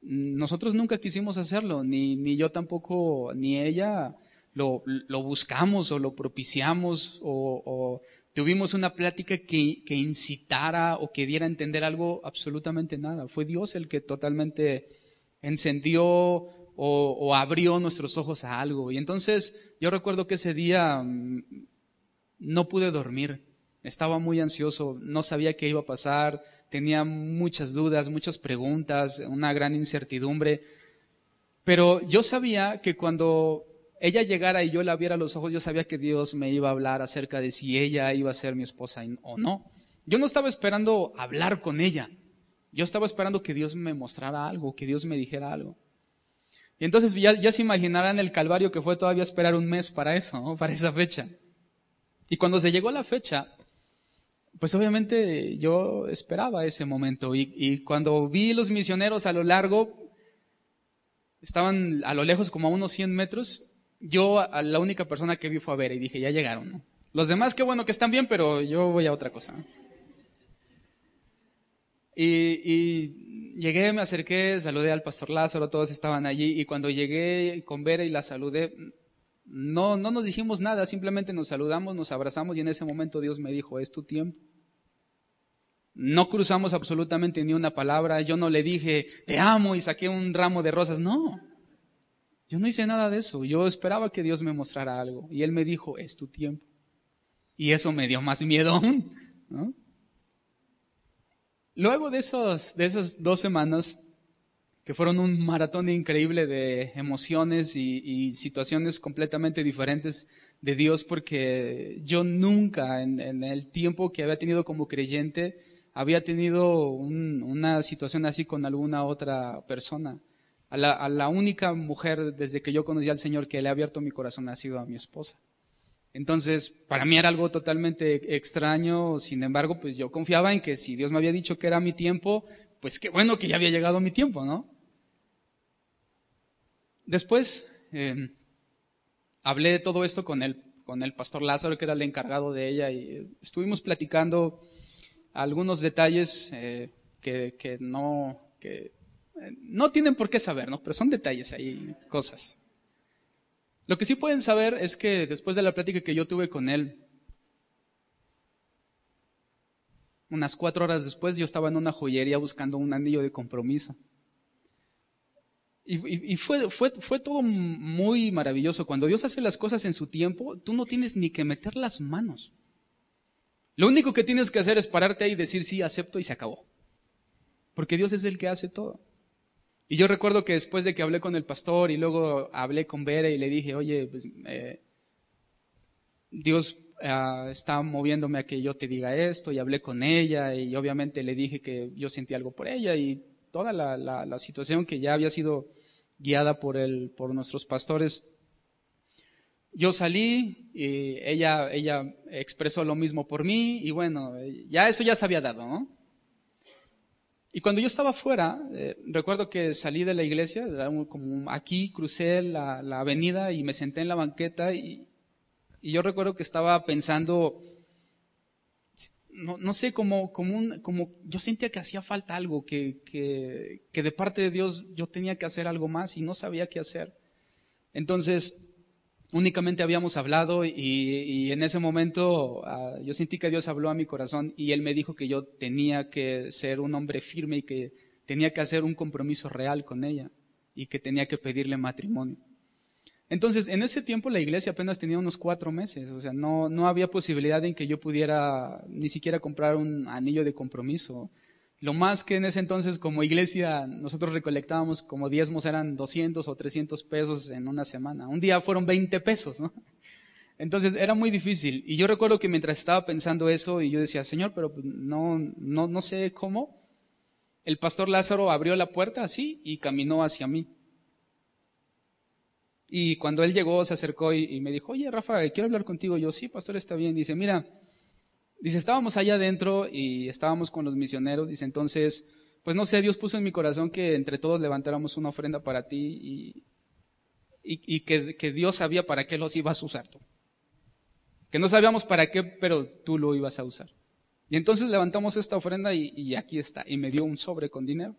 Nosotros nunca quisimos hacerlo, ni, ni yo tampoco, ni ella lo, lo buscamos o lo propiciamos o, tuvimos una plática que, que, incitara o que diera a entender algo, absolutamente nada. Fue Dios el que totalmente encendió o, o, abrió nuestros ojos a algo. Y entonces yo recuerdo que ese día mm, no pude dormir. Estaba muy ansioso, no sabía qué iba a pasar, tenía muchas dudas, muchas preguntas, una gran incertidumbre. Pero yo sabía que cuando ella llegara y yo la viera los ojos, yo sabía que Dios me iba a hablar acerca de si ella iba a ser mi esposa o no. Yo no estaba esperando hablar con ella. Yo estaba esperando que Dios me mostrara algo, que Dios me dijera algo. Y entonces ya, se imaginarán el calvario que fue todavía esperar un mes para eso, para esa fecha. Y cuando se llegó la fecha, pues obviamente yo esperaba ese momento. Y, cuando vi los misioneros a lo largo, estaban a lo lejos como a unos 100 metros, yo a la única persona que vi fue a ver y dije, ya llegaron. Los demás, qué bueno que están bien, pero yo voy a otra cosa. Y, y, llegué, me acerqué, saludé al pastor Lázaro, todos estaban allí y cuando llegué con Vera y la saludé, no, no nos dijimos nada, simplemente nos saludamos, nos abrazamos y en ese momento Dios me dijo, es tu tiempo. No cruzamos absolutamente ni una palabra, yo no le dije, te amo y saqué un ramo de rosas, no. Yo no hice nada de eso. Yo esperaba que Dios me mostrara algo. Y Él me dijo, es tu tiempo. Y eso me dio más miedo aún. Luego de, esos, de esas dos semanas, que fueron un maratón increíble de emociones y, situaciones completamente diferentes de Dios, porque yo nunca en, el tiempo que había tenido como creyente había tenido una situación así con alguna otra persona. A la, única mujer desde que yo conocí al Señor que le ha abierto mi corazón ha sido a mi esposa. Entonces, para mí era algo totalmente extraño, sin embargo, pues yo confiaba en que si Dios me había dicho que era mi tiempo, pues qué bueno que ya había llegado mi tiempo, ¿no? Después, eh, hablé de todo esto con el, con el pastor Lázaro, que era el encargado de ella, y estuvimos platicando algunos detalles eh, que, que no, que no tienen por qué saber, ¿no? Pero son detalles ahí, cosas. Lo que sí pueden saber es que después de la plática que yo tuve con él, unas cuatro horas después yo estaba en una joyería buscando un anillo de compromiso. Y, fue, fue, fue todo muy maravilloso. Cuando Dios hace las cosas en su tiempo, tú no tienes ni que meter las manos. Lo único que tienes que hacer es pararte ahí y decir sí, acepto y se acabó. Porque Dios es el que hace todo. Y yo recuerdo que después de que hablé con el pastor y luego hablé con Vera y le dije, oye, pues eh, Dios ah, está moviéndome a que yo te diga esto y hablé con ella y obviamente le dije que yo sentí algo por ella y toda la, la, situación que ya había sido guiada por, el, por nuestros pastores. Yo salí y ella, ella expresó lo mismo por mí y bueno, ya eso ya se había dado, ¿no? Y cuando yo estaba afuera, eh, recuerdo que salí de la iglesia, como aquí crucé la, la, avenida y me senté en la banqueta y, y yo recuerdo que estaba pensando, no, no sé, como, como, un, como yo sentía que hacía falta algo, que, que, que de parte de Dios yo tenía que hacer algo más y no sabía qué hacer. Entonces, únicamente habíamos hablado y, en ese momento uh, yo sentí que Dios habló a mi corazón y Él me dijo que yo tenía que ser un hombre firme y que tenía que hacer un compromiso real con ella y que tenía que pedirle matrimonio. Entonces, en ese tiempo la iglesia apenas tenía unos cuatro meses, o sea, no, no había posibilidad en que yo pudiera ni siquiera comprar un anillo de compromiso. Lo más que en ese entonces como iglesia nosotros recolectábamos como diezmos eran 200 o 300 pesos en una semana. Un día fueron 20 pesos. Entonces era muy difícil. Y yo recuerdo que mientras estaba pensando eso y yo decía, Señor, pero no, no, no sé cómo, el pastor Lázaro abrió la puerta así y caminó hacia mí. Y cuando él llegó, se acercó y, me dijo, oye, Rafa, quiero hablar contigo. Yo, sí, pastor, está bien. Dice, mira, dice, estábamos allá adentro y estábamos con los misioneros. Dice, entonces, pues no sé, Dios puso en mi corazón que entre todos levantáramos una ofrenda para ti y, y, que, que, Dios sabía para qué los ibas a usar tú. Que no sabíamos para qué, pero tú lo ibas a usar. Y entonces levantamos esta ofrenda y, y aquí está. Y me dio un sobre con dinero.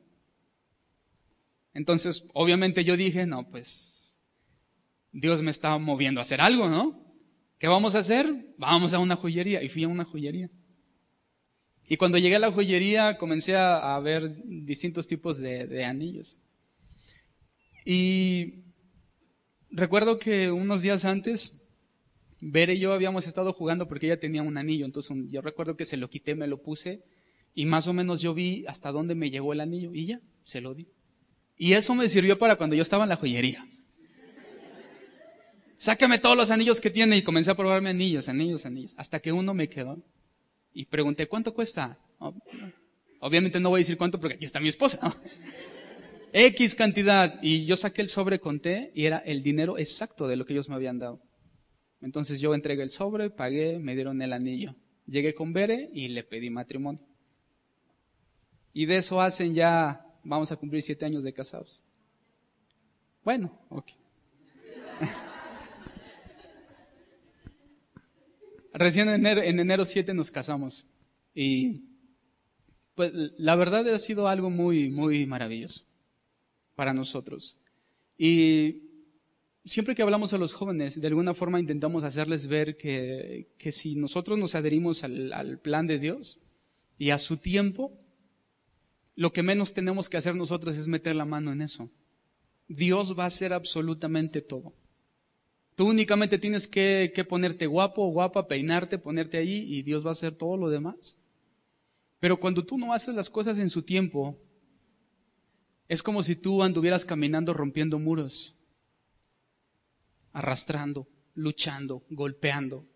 Entonces, obviamente yo dije, no, pues Dios me estaba moviendo a hacer algo, ¿no? ¿Qué vamos a hacer? Vamos a una joyería. Y fui a una joyería. Y cuando llegué a la joyería comencé a, ver distintos tipos de, anillos. Y recuerdo que unos días antes, Bere y yo habíamos estado jugando porque ella tenía un anillo. Entonces yo recuerdo que se lo quité, me lo puse y más o menos yo vi hasta dónde me llegó el anillo y ya, se lo di. Y eso me sirvió para cuando yo estaba en la joyería sácame todos los anillos que tiene y comencé a probarme anillos, anillos, anillos, hasta que uno me quedó. Y pregunté, ¿cuánto cuesta? Obviamente no voy a decir cuánto porque aquí está mi esposa. X cantidad. Y yo saqué el sobre, conté y era el dinero exacto de lo que ellos me habían dado. Entonces yo entregué el sobre, pagué, me dieron el anillo. Llegué con Bere y le pedí matrimonio. Y de eso hacen ya, vamos a cumplir siete años de casados. Bueno, ok. Recién en enero, en enero 7 nos casamos. Y pues la verdad ha sido algo muy, muy maravilloso para nosotros. Y siempre que hablamos a los jóvenes, de alguna forma intentamos hacerles ver que, que si nosotros nos adherimos al, al plan de Dios y a su tiempo, lo que menos tenemos que hacer nosotros es meter la mano en eso. Dios va a hacer absolutamente todo. Tú únicamente tienes que, ponerte guapo guapa, peinarte, ponerte ahí y Dios va a hacer todo lo demás. Pero cuando tú no haces las cosas en su tiempo, es como si tú anduvieras caminando rompiendo muros, arrastrando, luchando, golpeando.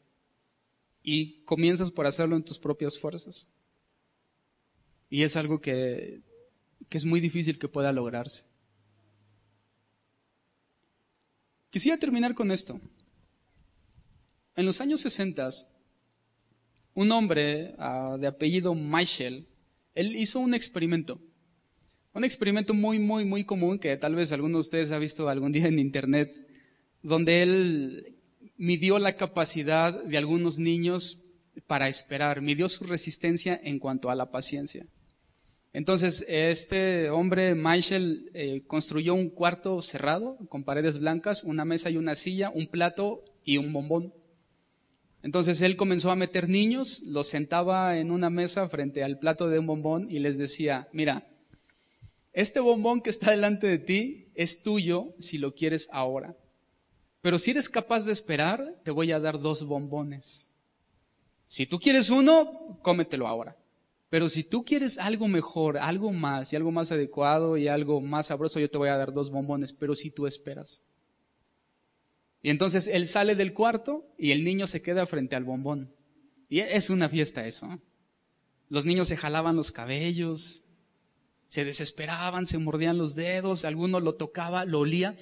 Y comienzas por hacerlo en tus propias fuerzas. Y es algo que es muy difícil que pueda lograrse. Quisiera terminar con esto. En los años 60, un hombre ah, de apellido Michel, él hizo un experimento. Un experimento muy, muy, muy común que tal vez alguno de ustedes ha visto algún día en internet, donde él midió la capacidad de algunos niños para esperar, midió su resistencia en cuanto a la paciencia. Entonces, este hombre, Michael, eh, construyó un cuarto cerrado con paredes blancas, una mesa y una silla, un plato y un bombón. Entonces él comenzó a meter niños, los sentaba en una mesa frente al plato de un bombón y les decía, mira, este bombón que está delante de ti es tuyo si lo quieres ahora. Pero si eres capaz de esperar, te voy a dar dos bombones. Si tú quieres uno, cómetelo ahora. Pero si tú quieres algo mejor, algo más, y algo más adecuado y algo más sabroso, yo te voy a dar dos bombones, pero si tú esperas. Y entonces él sale del cuarto y el niño se queda frente al bombón. Y es una fiesta eso. Los niños se jalaban los cabellos, se desesperaban, se mordían los dedos, alguno lo tocaba, lo olía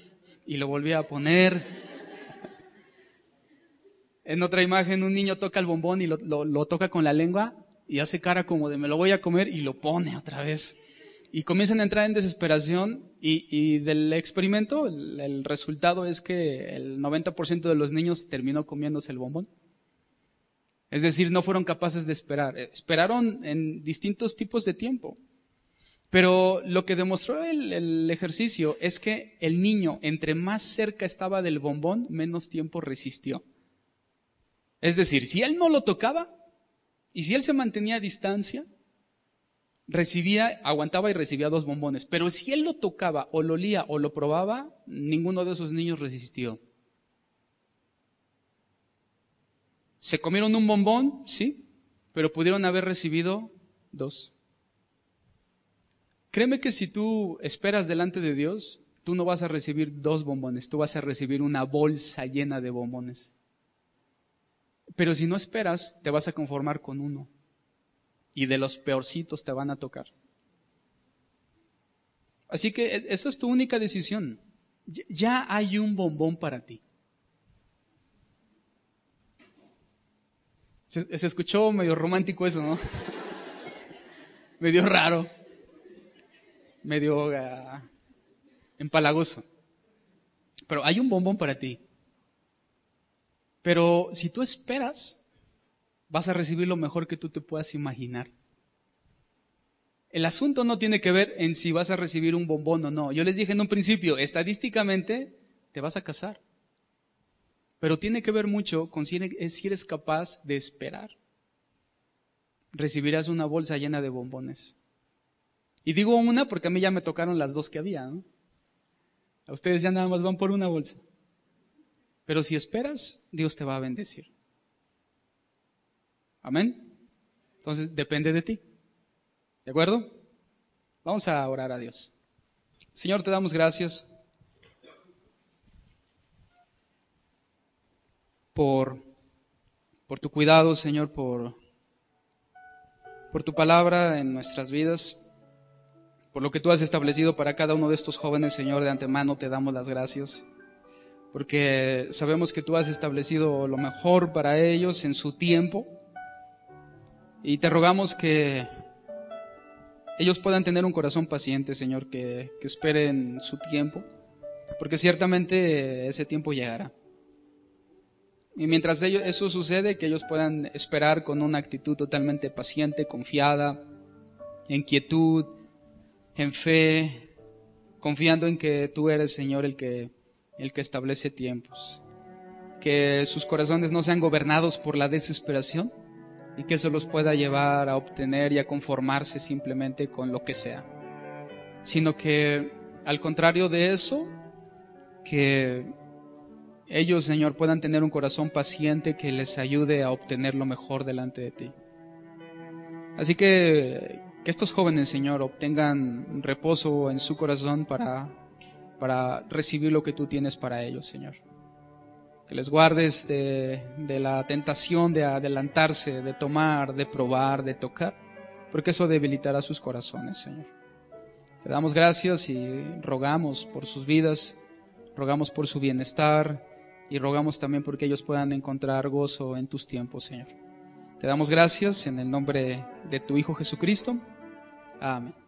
y lo volvía a poner. En otra imagen un niño toca el bombón y lo, toca con la lengua y hace cara como de me lo voy a comer y lo pone otra vez. Y comienzan a entrar en desesperación y, del experimento el, resultado es que el 90% de los niños terminó comiéndose el bombón. Es decir, no fueron capaces de esperar. Esperaron en distintos tipos de tiempo. Pero lo que demostró el, ejercicio es que el niño, entre más cerca estaba del bombón, menos tiempo resistió. Es decir, si él no lo tocaba y si él se mantenía a distancia, recibía, aguantaba y recibía dos bombones. Pero si él lo tocaba o lo olía o lo probaba, ninguno de esos niños resistió. Se comieron un bombón, sí, pero pudieron haber recibido dos. Créeme que si tú esperas delante de Dios, tú no vas a recibir dos bombones, tú vas a recibir una bolsa llena de bombones. Pero si no esperas, te vas a conformar con uno. Y de los peorcitos te van a tocar. Así que esa es tu única decisión. Ya hay un bombón para ti. Se, escuchó medio romántico eso, ¿no? medio raro medio uh, empalagoso. Pero hay un bombón para ti. Pero si tú esperas, vas a recibir lo mejor que tú te puedas imaginar. El asunto no tiene que ver en si vas a recibir un bombón o no. Yo les dije en un principio, estadísticamente te vas a casar. Pero tiene que ver mucho con si eres capaz de esperar. Recibirás una bolsa llena de bombones. Y digo una porque a mí ya me tocaron las dos que había. A ustedes ya nada más van por una bolsa. Pero si esperas, Dios te va a bendecir. Amén. Entonces depende de ti. ¿De acuerdo? Vamos a orar a Dios. Señor, te damos gracias por, por tu cuidado, Señor, por, por tu palabra en nuestras vidas por lo que tú has establecido para cada uno de estos jóvenes, Señor, de antemano te damos las gracias, porque sabemos que tú has establecido lo mejor para ellos en su tiempo, y te rogamos que ellos puedan tener un corazón paciente, Señor, que, esperen su tiempo, porque ciertamente ese tiempo llegará. Y mientras eso sucede, que ellos puedan esperar con una actitud totalmente paciente, confiada, en quietud, en fe, confiando en que tú eres, Señor, el que, el que establece tiempos. Que sus corazones no sean gobernados por la desesperación y que eso los pueda llevar a obtener y a conformarse simplemente con lo que sea. Sino que, al contrario de eso, que ellos, Señor, puedan tener un corazón paciente que les ayude a obtener lo mejor delante de ti. Así que que estos jóvenes, Señor, obtengan reposo en su corazón para, para recibir lo que tú tienes para ellos, Señor. Que les guardes de, de la tentación de adelantarse, de tomar, de probar, de tocar, porque eso debilitará sus corazones, Señor. Te damos gracias y rogamos por sus vidas, rogamos por su bienestar y rogamos también porque ellos puedan encontrar gozo en tus tiempos, Señor. Te damos gracias en el nombre de tu Hijo Jesucristo. Amén.